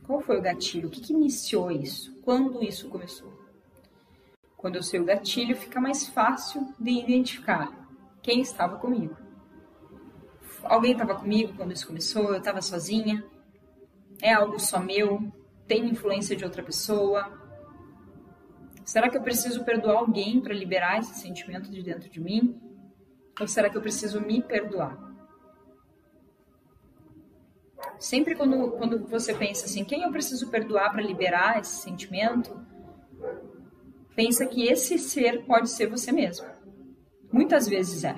Qual foi o gatilho? O que, que iniciou isso? Quando isso começou? Quando eu sei o gatilho, fica mais fácil de identificar quem estava comigo. Alguém estava comigo quando isso começou, eu estava sozinha. É algo só meu? Tem influência de outra pessoa? Será que eu preciso perdoar alguém para liberar esse sentimento de dentro de mim? Ou será que eu preciso me perdoar? Sempre quando, quando você pensa assim, quem eu preciso perdoar para liberar esse sentimento, pensa que esse ser pode ser você mesmo. Muitas vezes é.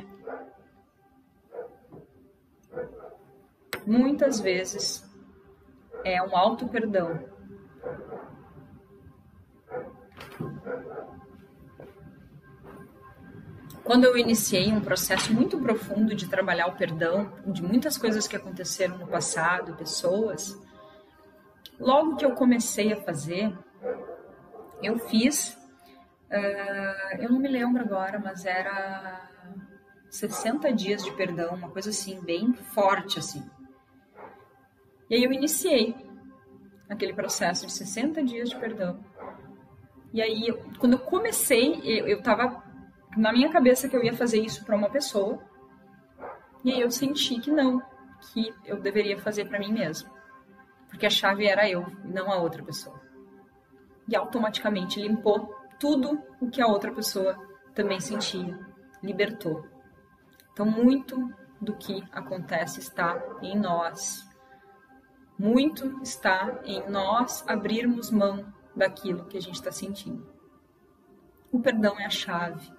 Muitas vezes é um auto perdão. Quando eu iniciei um processo muito profundo de trabalhar o perdão, de muitas coisas que aconteceram no passado, pessoas, logo que eu comecei a fazer, eu fiz Uh, eu não me lembro agora, mas era 60 dias de perdão, uma coisa assim, bem forte assim. E aí eu iniciei. aquele processo de 60 dias de perdão. E aí, quando eu comecei, eu, eu tava na minha cabeça que eu ia fazer isso para uma pessoa. E aí eu senti que não, que eu deveria fazer para mim mesmo. Porque a chave era eu, não a outra pessoa. E automaticamente limpou tudo o que a outra pessoa também sentia, libertou. Então, muito do que acontece está em nós. Muito está em nós abrirmos mão daquilo que a gente está sentindo. O perdão é a chave.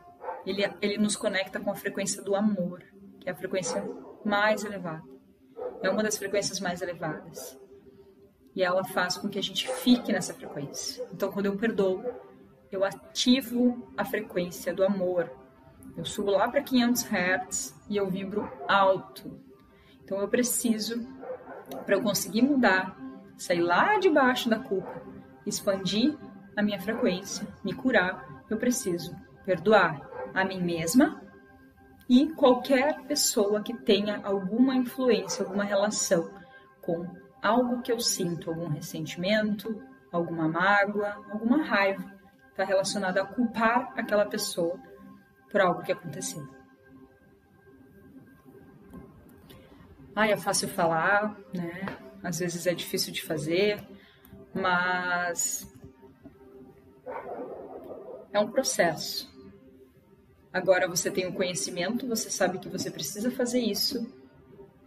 Ele, ele nos conecta com a frequência do amor, que é a frequência mais elevada. É uma das frequências mais elevadas. E ela faz com que a gente fique nessa frequência. Então, quando eu perdoo, eu ativo a frequência do amor. Eu subo lá para 500 Hz e eu vibro alto. Então, eu preciso, para eu conseguir mudar, sair lá de baixo da culpa, expandir a minha frequência, me curar, eu preciso perdoar a mim mesma e qualquer pessoa que tenha alguma influência, alguma relação com algo que eu sinto, algum ressentimento, alguma mágoa, alguma raiva, está relacionada a culpar aquela pessoa por algo que aconteceu. Ah, é fácil falar, né? Às vezes é difícil de fazer, mas é um processo. Agora você tem o conhecimento, você sabe que você precisa fazer isso,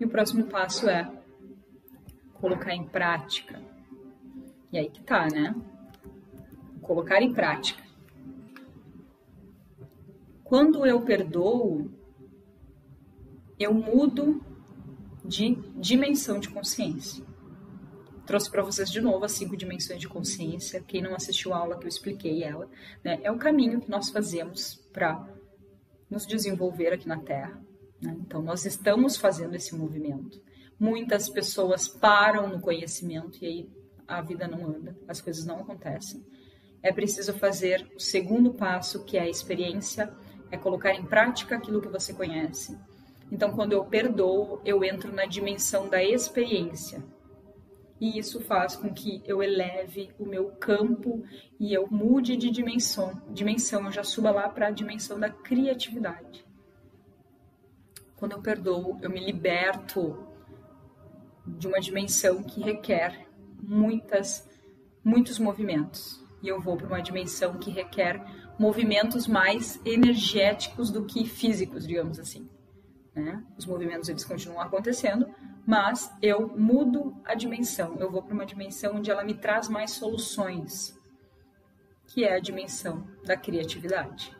e o próximo passo é colocar em prática. E aí que tá, né? Colocar em prática. Quando eu perdoo, eu mudo de dimensão de consciência trouxe para vocês de novo as cinco dimensões de consciência. Quem não assistiu a aula que eu expliquei ela, né, é o caminho que nós fazemos para nos desenvolver aqui na Terra. Né? Então, nós estamos fazendo esse movimento. Muitas pessoas param no conhecimento e aí a vida não anda, as coisas não acontecem. É preciso fazer o segundo passo, que é a experiência, é colocar em prática aquilo que você conhece. Então, quando eu perdoo, eu entro na dimensão da experiência e isso faz com que eu eleve o meu campo e eu mude de dimensão, dimensão, eu já suba lá para a dimensão da criatividade. Quando eu perdoo, eu me liberto de uma dimensão que requer muitas muitos movimentos. E eu vou para uma dimensão que requer movimentos mais energéticos do que físicos, digamos assim. Né? Os movimentos eles continuam acontecendo, mas eu mudo a dimensão. Eu vou para uma dimensão onde ela me traz mais soluções, que é a dimensão da criatividade.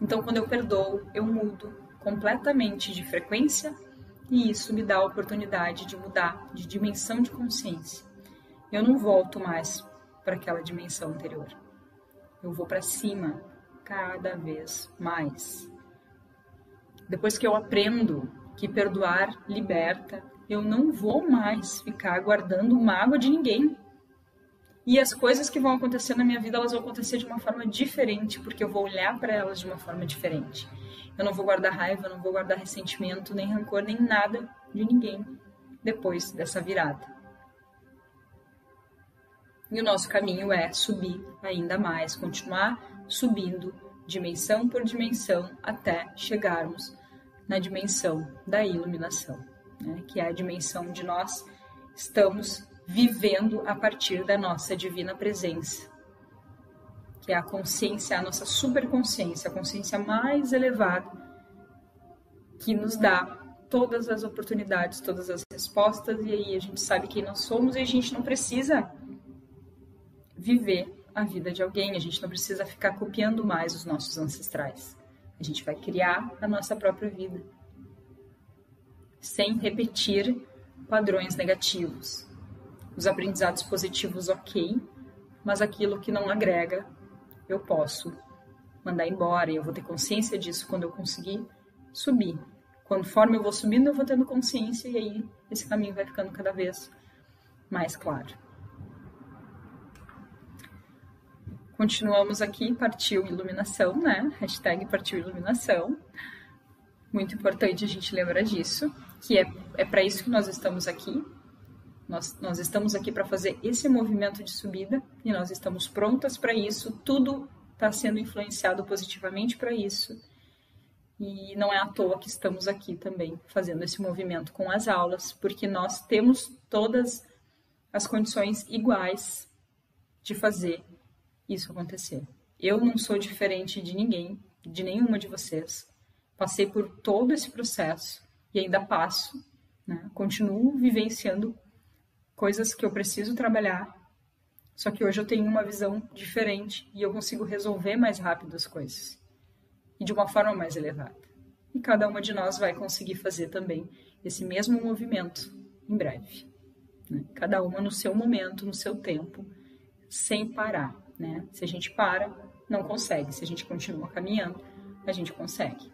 Então, quando eu perdoo, eu mudo completamente de frequência e isso me dá a oportunidade de mudar de dimensão de consciência. Eu não volto mais para aquela dimensão anterior. Eu vou para cima cada vez mais. Depois que eu aprendo que perdoar liberta, eu não vou mais ficar guardando mágoa de ninguém. E as coisas que vão acontecer na minha vida, elas vão acontecer de uma forma diferente, porque eu vou olhar para elas de uma forma diferente. Eu não vou guardar raiva, não vou guardar ressentimento, nem rancor, nem nada de ninguém depois dessa virada. E o nosso caminho é subir ainda mais, continuar subindo dimensão por dimensão até chegarmos na dimensão da iluminação né, que é a dimensão de nós estamos vivendo a partir da nossa divina presença, que é a consciência, a nossa superconsciência, a consciência mais elevada, que nos dá todas as oportunidades, todas as respostas, e aí a gente sabe quem nós somos e a gente não precisa viver a vida de alguém, a gente não precisa ficar copiando mais os nossos ancestrais. A gente vai criar a nossa própria vida sem repetir padrões negativos. Os aprendizados positivos, ok, mas aquilo que não agrega, eu posso mandar embora e eu vou ter consciência disso quando eu conseguir subir. Conforme eu vou subindo, eu vou tendo consciência e aí esse caminho vai ficando cada vez mais claro. Continuamos aqui, partiu iluminação, né? Hashtag partiu iluminação. Muito importante a gente lembrar disso que é, é para isso que nós estamos aqui, Nós, nós estamos aqui para fazer esse movimento de subida e nós estamos prontas para isso. Tudo está sendo influenciado positivamente para isso. E não é à toa que estamos aqui também fazendo esse movimento com as aulas, porque nós temos todas as condições iguais de fazer isso acontecer. Eu não sou diferente de ninguém, de nenhuma de vocês. Passei por todo esse processo e ainda passo, né? continuo vivenciando coisas que eu preciso trabalhar, só que hoje eu tenho uma visão diferente e eu consigo resolver mais rápido as coisas e de uma forma mais elevada. E cada uma de nós vai conseguir fazer também esse mesmo movimento em breve. Né? Cada uma no seu momento, no seu tempo, sem parar. Né? Se a gente para, não consegue. Se a gente continua caminhando, a gente consegue.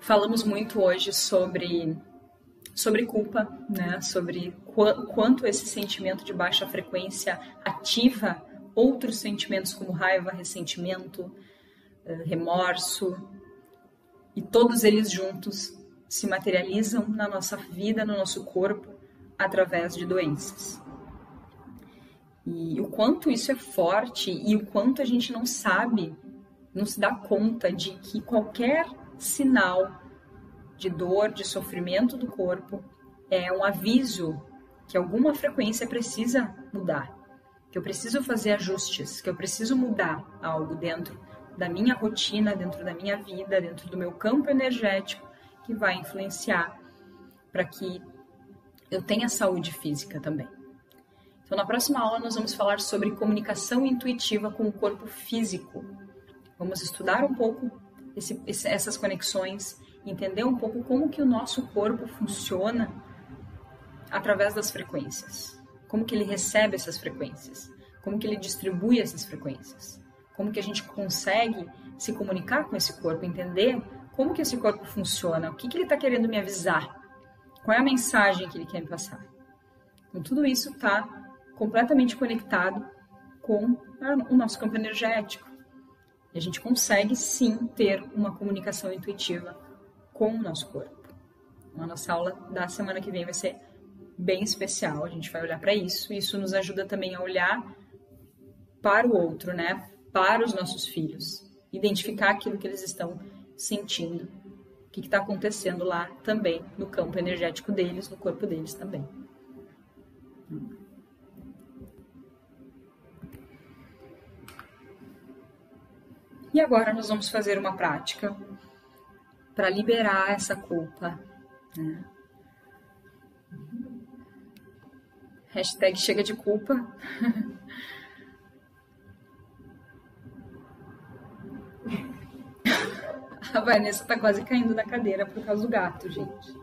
Falamos muito hoje sobre sobre culpa, né? Sobre qu quanto esse sentimento de baixa frequência ativa outros sentimentos como raiva, ressentimento, eh, remorso, e todos eles juntos se materializam na nossa vida, no nosso corpo, através de doenças. E o quanto isso é forte e o quanto a gente não sabe, não se dá conta de que qualquer sinal de dor, de sofrimento do corpo é um aviso que alguma frequência precisa mudar, que eu preciso fazer ajustes, que eu preciso mudar algo dentro da minha rotina, dentro da minha vida, dentro do meu campo energético, que vai influenciar para que eu tenha saúde física também. Então, na próxima aula, nós vamos falar sobre comunicação intuitiva com o corpo físico. Vamos estudar um pouco esse, essas conexões, entender um pouco como que o nosso corpo funciona através das frequências. Como que ele recebe essas frequências? Como que ele distribui essas frequências? Como que a gente consegue se comunicar com esse corpo, entender como que esse corpo funciona, o que, que ele está querendo me avisar, qual é a mensagem que ele quer me passar. Então, tudo isso está completamente conectado com o nosso campo energético. E a gente consegue sim ter uma comunicação intuitiva com o nosso corpo. A nossa aula da semana que vem vai ser bem especial. A gente vai olhar para isso. Isso nos ajuda também a olhar para o outro, né? Para os nossos filhos, identificar aquilo que eles estão sentindo, o que está acontecendo lá também no campo energético deles, no corpo deles também. E agora nós vamos fazer uma prática para liberar essa culpa. Né? Hashtag chega de culpa. A Vanessa tá quase caindo da cadeira por causa do gato, gente.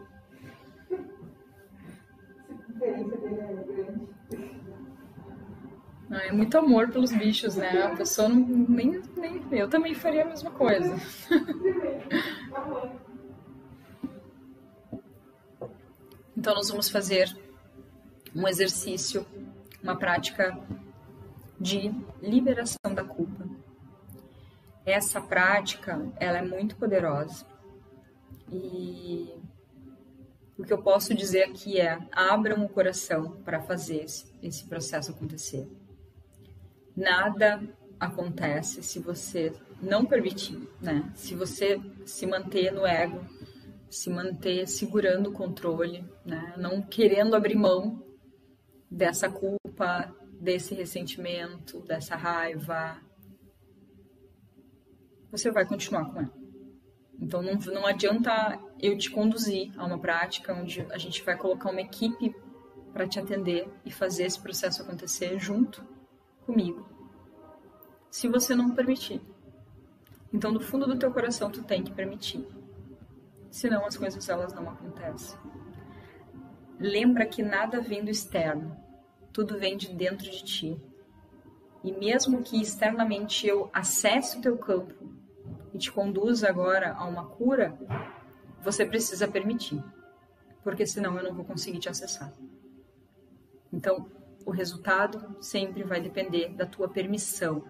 Não, é muito amor pelos bichos, né? A pessoa não, nem, nem. Eu também faria a mesma coisa. Então, nós vamos fazer um exercício, uma prática de liberação da culpa. Essa prática, ela é muito poderosa. E o que eu posso dizer aqui é: abram o coração para fazer esse, esse processo acontecer. Nada acontece se você não permitir, né? Se você se manter no ego, se manter segurando o controle, né? Não querendo abrir mão dessa culpa, desse ressentimento, dessa raiva, você vai continuar com ela. Então não, não adianta eu te conduzir a uma prática onde a gente vai colocar uma equipe para te atender e fazer esse processo acontecer junto comigo, se você não permitir. Então, do fundo do teu coração, tu tem que permitir. Senão as coisas elas não acontecem. Lembra que nada vem do externo, tudo vem de dentro de ti. E mesmo que externamente eu acesse o teu campo e te conduz agora a uma cura, você precisa permitir, porque senão eu não vou conseguir te acessar. Então, o resultado sempre vai depender da tua permissão.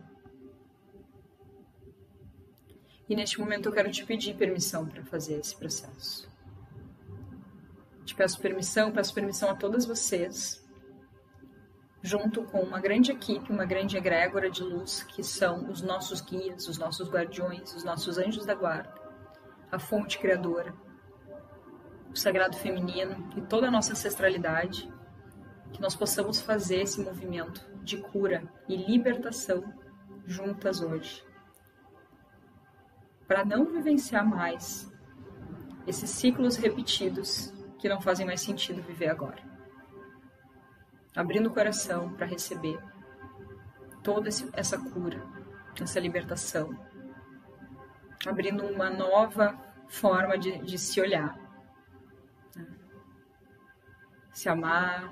E neste momento eu quero te pedir permissão para fazer esse processo. Te peço permissão, peço permissão a todas vocês junto com uma grande equipe, uma grande egrégora de luz, que são os nossos guias, os nossos guardiões, os nossos anjos da guarda, a fonte criadora, o sagrado feminino e toda a nossa ancestralidade, que nós possamos fazer esse movimento de cura e libertação juntas hoje para não vivenciar mais esses ciclos repetidos que não fazem mais sentido viver agora. Abrindo o coração para receber toda essa cura, essa libertação. Abrindo uma nova forma de, de se olhar. Né? Se amar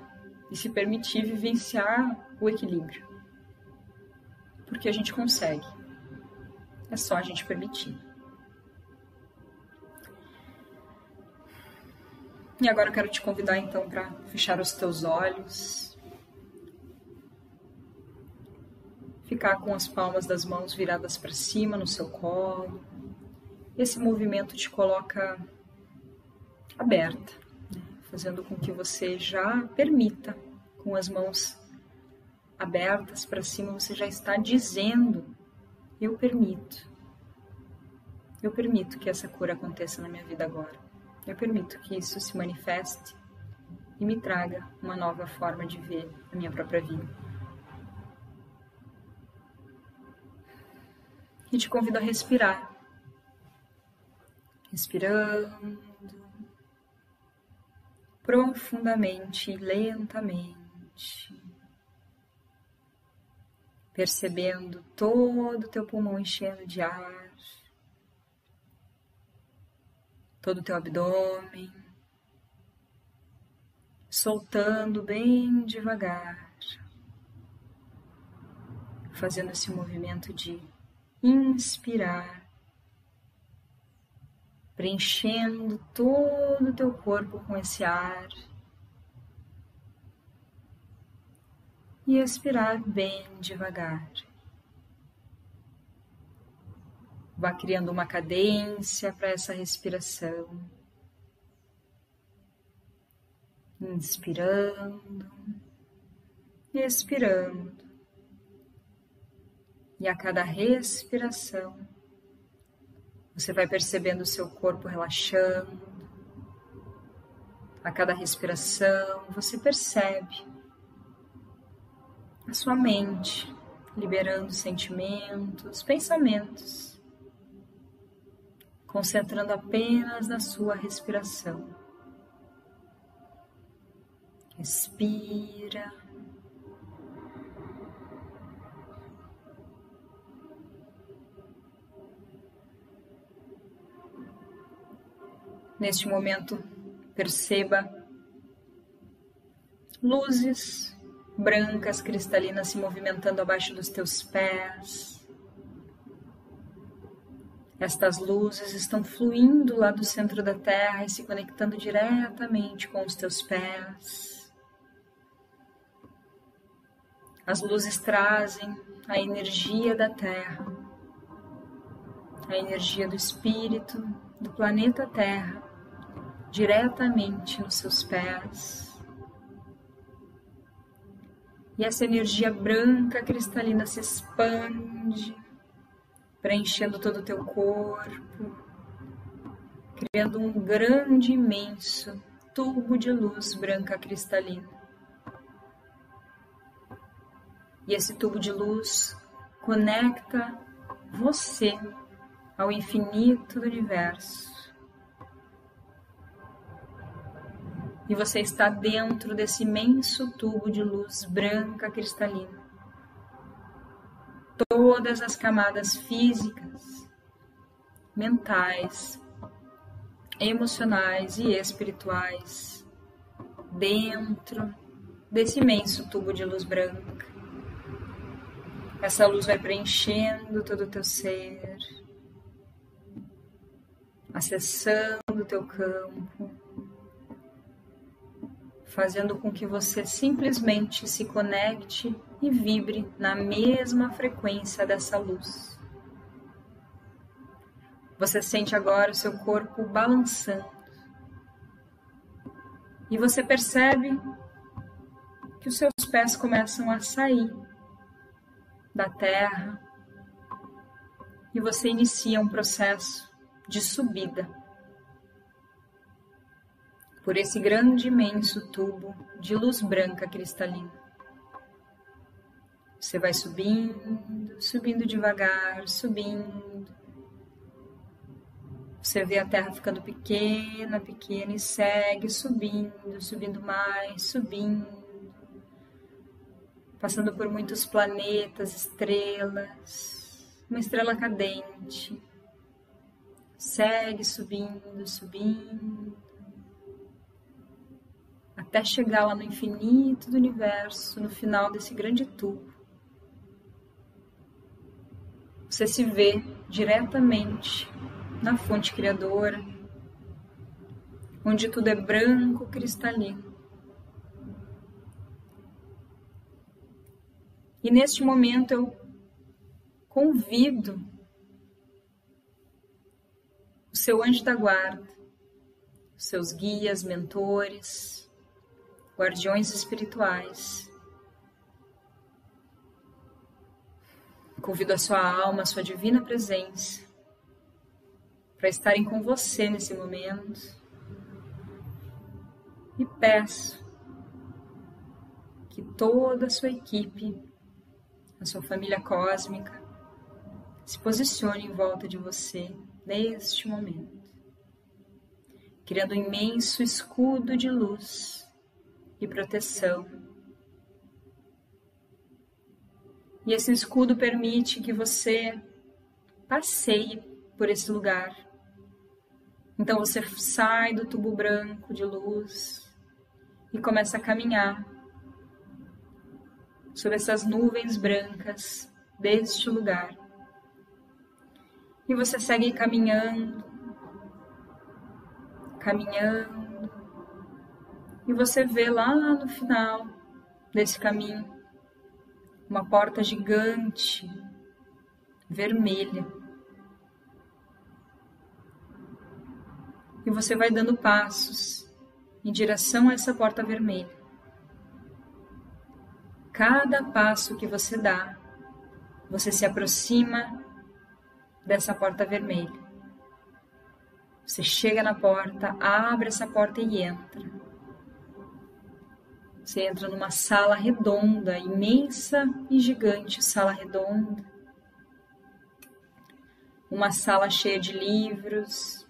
e se permitir vivenciar o equilíbrio. Porque a gente consegue. É só a gente permitir. E agora eu quero te convidar então para fechar os teus olhos. Ficar com as palmas das mãos viradas para cima no seu colo. Esse movimento te coloca aberta, né? fazendo com que você já permita, com as mãos abertas para cima, você já está dizendo: Eu permito. Eu permito que essa cura aconteça na minha vida agora. Eu permito que isso se manifeste e me traga uma nova forma de ver a minha própria vida. E te convido a respirar. Respirando profundamente e lentamente. Percebendo todo o teu pulmão enchendo de ar todo o teu abdômen, soltando bem devagar, fazendo esse movimento de inspirar, preenchendo todo o teu corpo com esse ar. E expirar bem devagar. Vá criando uma cadência para essa respiração. Inspirando, expirando. E a cada respiração, você vai percebendo o seu corpo relaxando. A cada respiração, você percebe a sua mente liberando sentimentos, pensamentos concentrando apenas na sua respiração. Respira. Neste momento, perceba luzes brancas cristalinas se movimentando abaixo dos teus pés. Estas luzes estão fluindo lá do centro da Terra e se conectando diretamente com os teus pés. As luzes trazem a energia da Terra, a energia do Espírito do planeta Terra, diretamente nos seus pés. E essa energia branca cristalina se expande preenchendo todo o teu corpo, criando um grande, imenso tubo de luz branca cristalina. E esse tubo de luz conecta você ao infinito do universo. E você está dentro desse imenso tubo de luz branca cristalina todas as camadas físicas, mentais, emocionais e espirituais dentro desse imenso tubo de luz branca. Essa luz vai preenchendo todo o teu ser, acessando o teu campo, fazendo com que você simplesmente se conecte e vibre na mesma frequência dessa luz. Você sente agora o seu corpo balançando. E você percebe que os seus pés começam a sair da terra e você inicia um processo de subida por esse grande imenso tubo de luz branca cristalina. Você vai subindo, subindo devagar, subindo. Você vê a Terra ficando pequena, pequena e segue subindo, subindo mais, subindo. Passando por muitos planetas, estrelas, uma estrela cadente. Segue subindo, subindo. Até chegar lá no infinito do universo, no final desse grande tubo. Você se vê diretamente na fonte criadora, onde tudo é branco cristalino. E neste momento eu convido o seu anjo da guarda, os seus guias, mentores, guardiões espirituais, Convido a sua alma, a sua divina presença, para estarem com você nesse momento. E peço que toda a sua equipe, a sua família cósmica, se posicione em volta de você neste momento, criando um imenso escudo de luz e proteção E esse escudo permite que você passeie por esse lugar. Então você sai do tubo branco de luz e começa a caminhar sobre essas nuvens brancas deste lugar. E você segue caminhando, caminhando, e você vê lá no final desse caminho uma porta gigante, vermelha. E você vai dando passos em direção a essa porta vermelha. Cada passo que você dá, você se aproxima dessa porta vermelha. Você chega na porta, abre essa porta e entra. Você entra numa sala redonda, imensa e gigante sala redonda. Uma sala cheia de livros.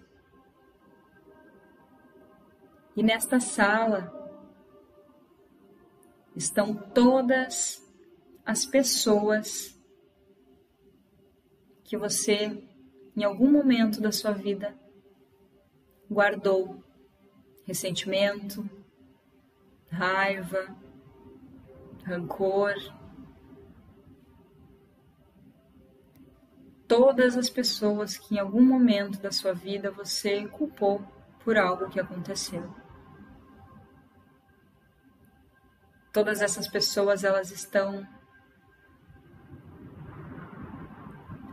E nesta sala estão todas as pessoas que você, em algum momento da sua vida, guardou ressentimento, raiva, rancor. Todas as pessoas que em algum momento da sua vida você culpou por algo que aconteceu. Todas essas pessoas elas estão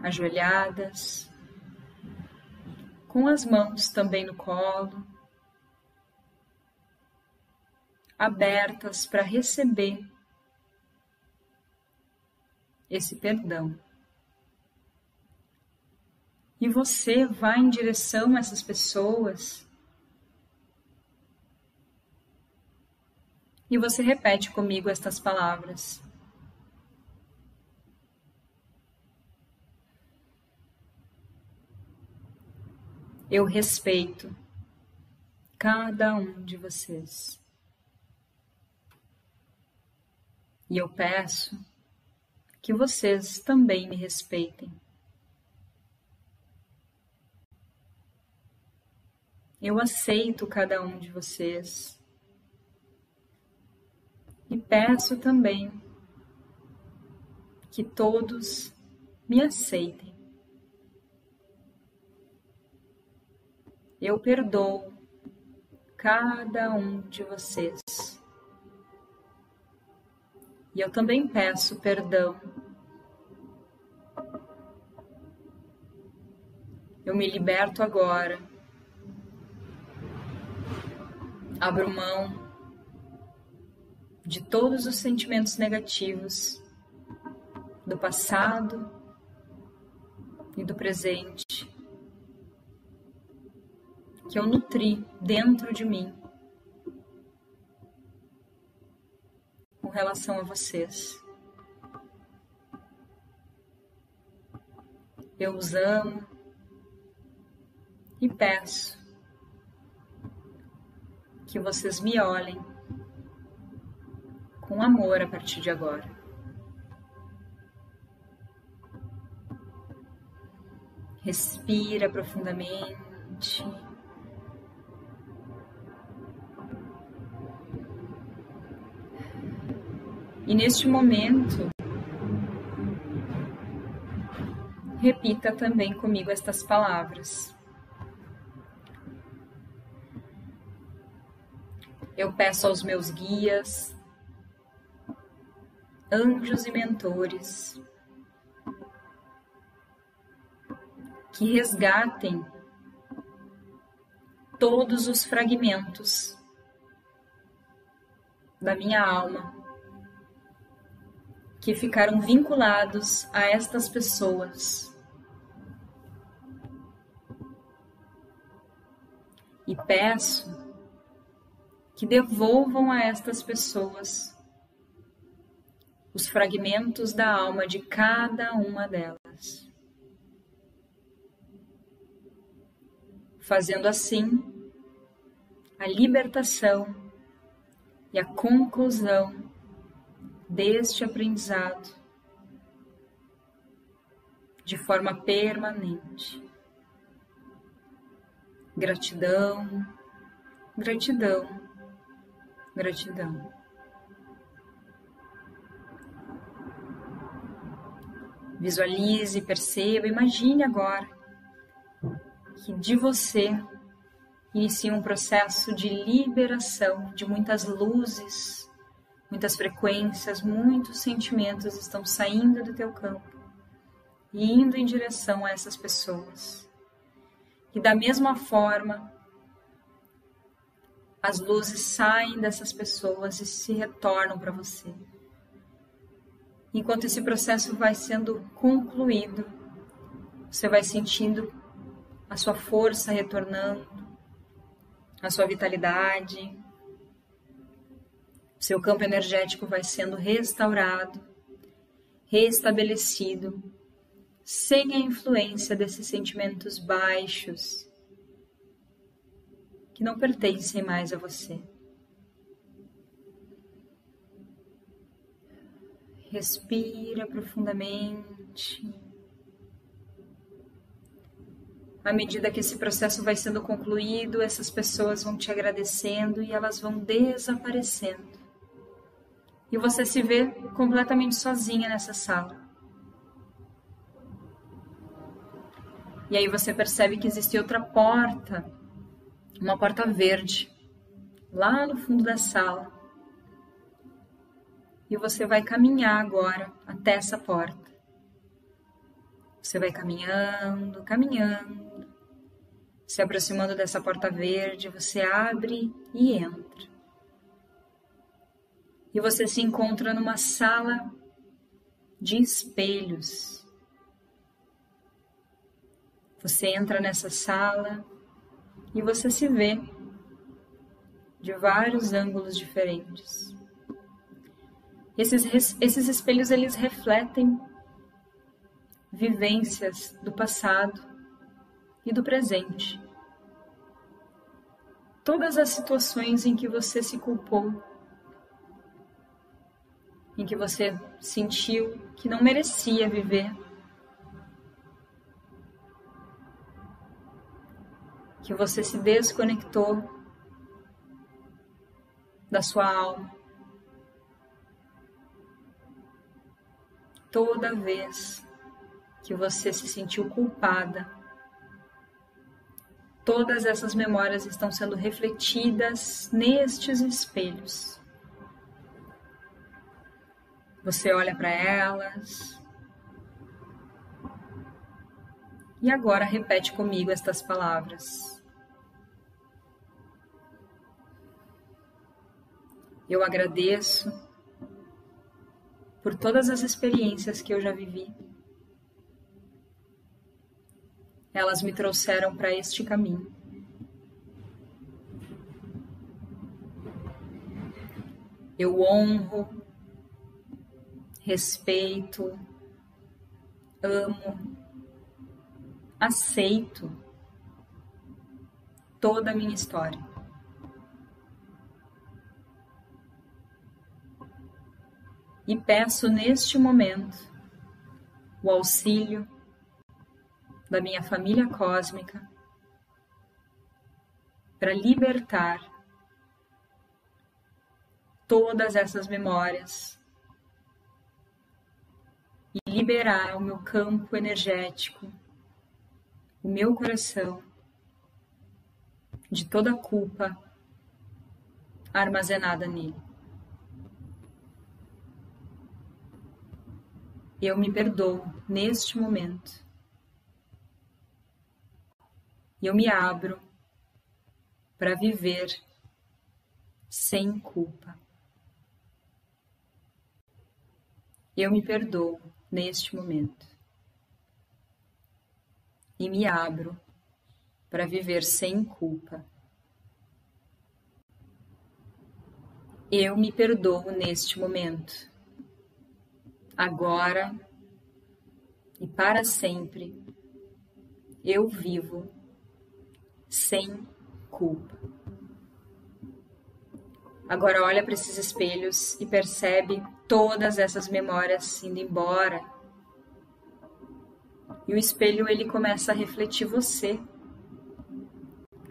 ajoelhadas, com as mãos também no colo, abertas para receber esse perdão. E você vai em direção a essas pessoas e você repete comigo estas palavras. Eu respeito cada um de vocês. E eu peço que vocês também me respeitem. Eu aceito cada um de vocês e peço também que todos me aceitem. Eu perdoo cada um de vocês. E eu também peço perdão. Eu me liberto agora. Abro mão de todos os sentimentos negativos do passado e do presente que eu nutri dentro de mim com relação a vocês. Eu os amo e peço que vocês me olhem com amor a partir de agora. Respira profundamente. E neste momento, repita também comigo estas palavras. Eu peço aos meus guias, anjos e mentores que resgatem todos os fragmentos da minha alma que ficaram vinculados a estas pessoas. E peço que devolvam a estas pessoas os fragmentos da alma de cada uma delas. Fazendo assim a libertação e a conclusão deste aprendizado de forma permanente. Gratidão, gratidão, gratidão. Visualize, perceba, imagine agora que de você inicia um processo de liberação de muitas luzes Muitas frequências, muitos sentimentos estão saindo do teu campo e indo em direção a essas pessoas. E da mesma forma, as luzes saem dessas pessoas e se retornam para você. Enquanto esse processo vai sendo concluído, você vai sentindo a sua força retornando, a sua vitalidade, seu campo energético vai sendo restaurado, restabelecido, sem a influência desses sentimentos baixos que não pertencem mais a você. Respira profundamente. À medida que esse processo vai sendo concluído, essas pessoas vão te agradecendo e elas vão desaparecendo e você se vê completamente sozinha nessa sala. E aí você percebe que existe outra porta, uma porta verde, lá no fundo da sala. E você vai caminhar agora até essa porta. Você vai caminhando, caminhando, se aproximando dessa porta verde, você abre e entra e você se encontra numa sala de espelhos. Você entra nessa sala e você se vê de vários ângulos diferentes. Esses, esses espelhos eles refletem vivências do passado e do presente. Todas as situações em que você se culpou em que você sentiu que não merecia viver, que você se desconectou da sua alma. Toda vez que você se sentiu culpada, todas essas memórias estão sendo refletidas nestes espelhos. Você olha para elas E agora repete comigo estas palavras. Eu agradeço por todas as experiências que eu já vivi. Elas me trouxeram para este caminho. Eu honro, respeito, amo, aceito toda a minha história. E peço neste momento o auxílio da minha família cósmica para libertar todas essas memórias liberar o meu campo energético, o meu coração de toda a culpa armazenada nele. Eu me perdoo neste momento. Eu me abro para viver sem culpa. Eu me perdoo neste momento e me abro para viver sem culpa. Eu me perdoo neste momento, agora e para sempre. Eu vivo sem culpa. Agora olha para esses espelhos e percebe todas essas memórias indo embora. E o espelho ele começa a refletir você,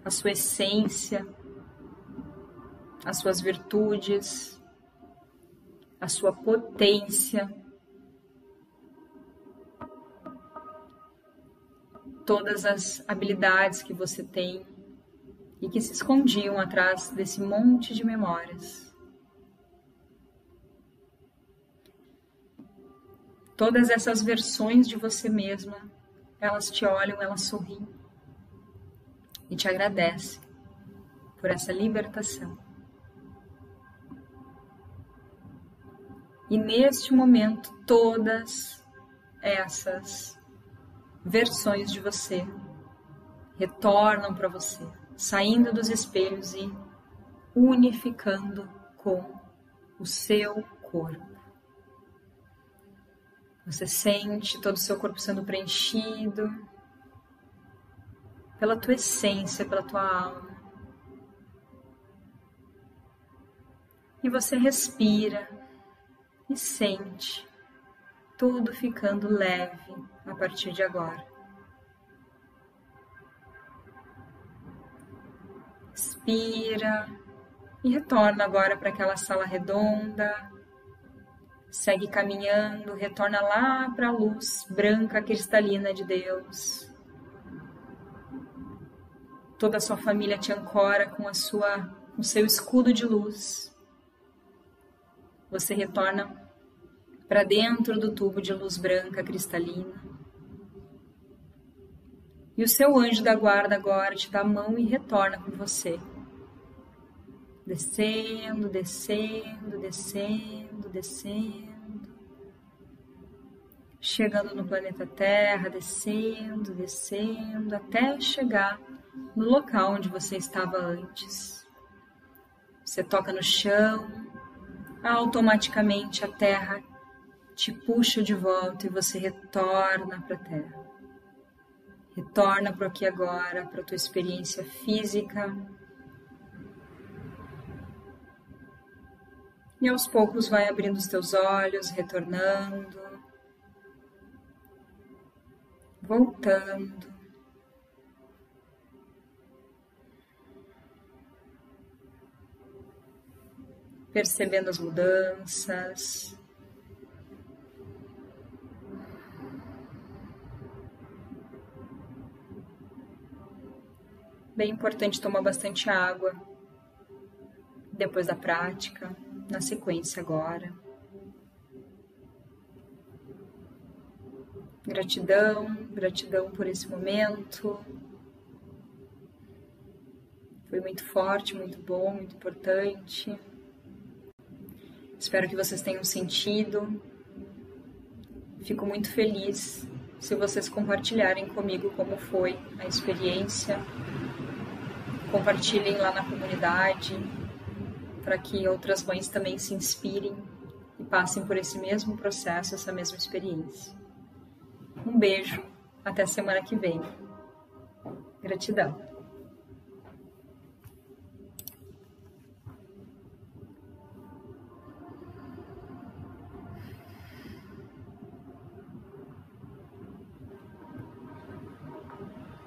a sua essência, as suas virtudes, a sua potência, todas as habilidades que você tem e que se escondiam atrás desse monte de memórias. Todas essas versões de você mesma, elas te olham, elas sorriem e te agradecem por essa libertação. E neste momento, todas essas versões de você retornam para você, saindo dos espelhos e unificando com o seu corpo. Você sente todo o seu corpo sendo preenchido pela tua essência, pela tua alma. E você respira e sente tudo ficando leve a partir de agora. Expira e retorna agora para aquela sala redonda, Segue caminhando, retorna lá para a luz branca cristalina de Deus. Toda a sua família te ancora com a sua, o seu escudo de luz. Você retorna para dentro do tubo de luz branca cristalina. E o seu anjo da guarda agora te dá a mão e retorna com você. Descendo, descendo, descendo, descendo. Chegando no planeta Terra, descendo, descendo, até chegar no local onde você estava antes. Você toca no chão, automaticamente a Terra te puxa de volta e você retorna para a Terra. Retorna para aqui agora, para a tua experiência física, E aos poucos vai abrindo os teus olhos, retornando, voltando. Percebendo as mudanças. Bem importante tomar bastante água depois da prática na sequência agora. Gratidão, gratidão por esse momento. Foi muito forte, muito bom, muito importante. Espero que vocês tenham sentido. Fico muito feliz se vocês compartilharem comigo como foi a experiência. Compartilhem lá na comunidade para que outras mães também se inspirem e passem por esse mesmo processo, essa mesma experiência. Um beijo, até semana que vem. Gratidão.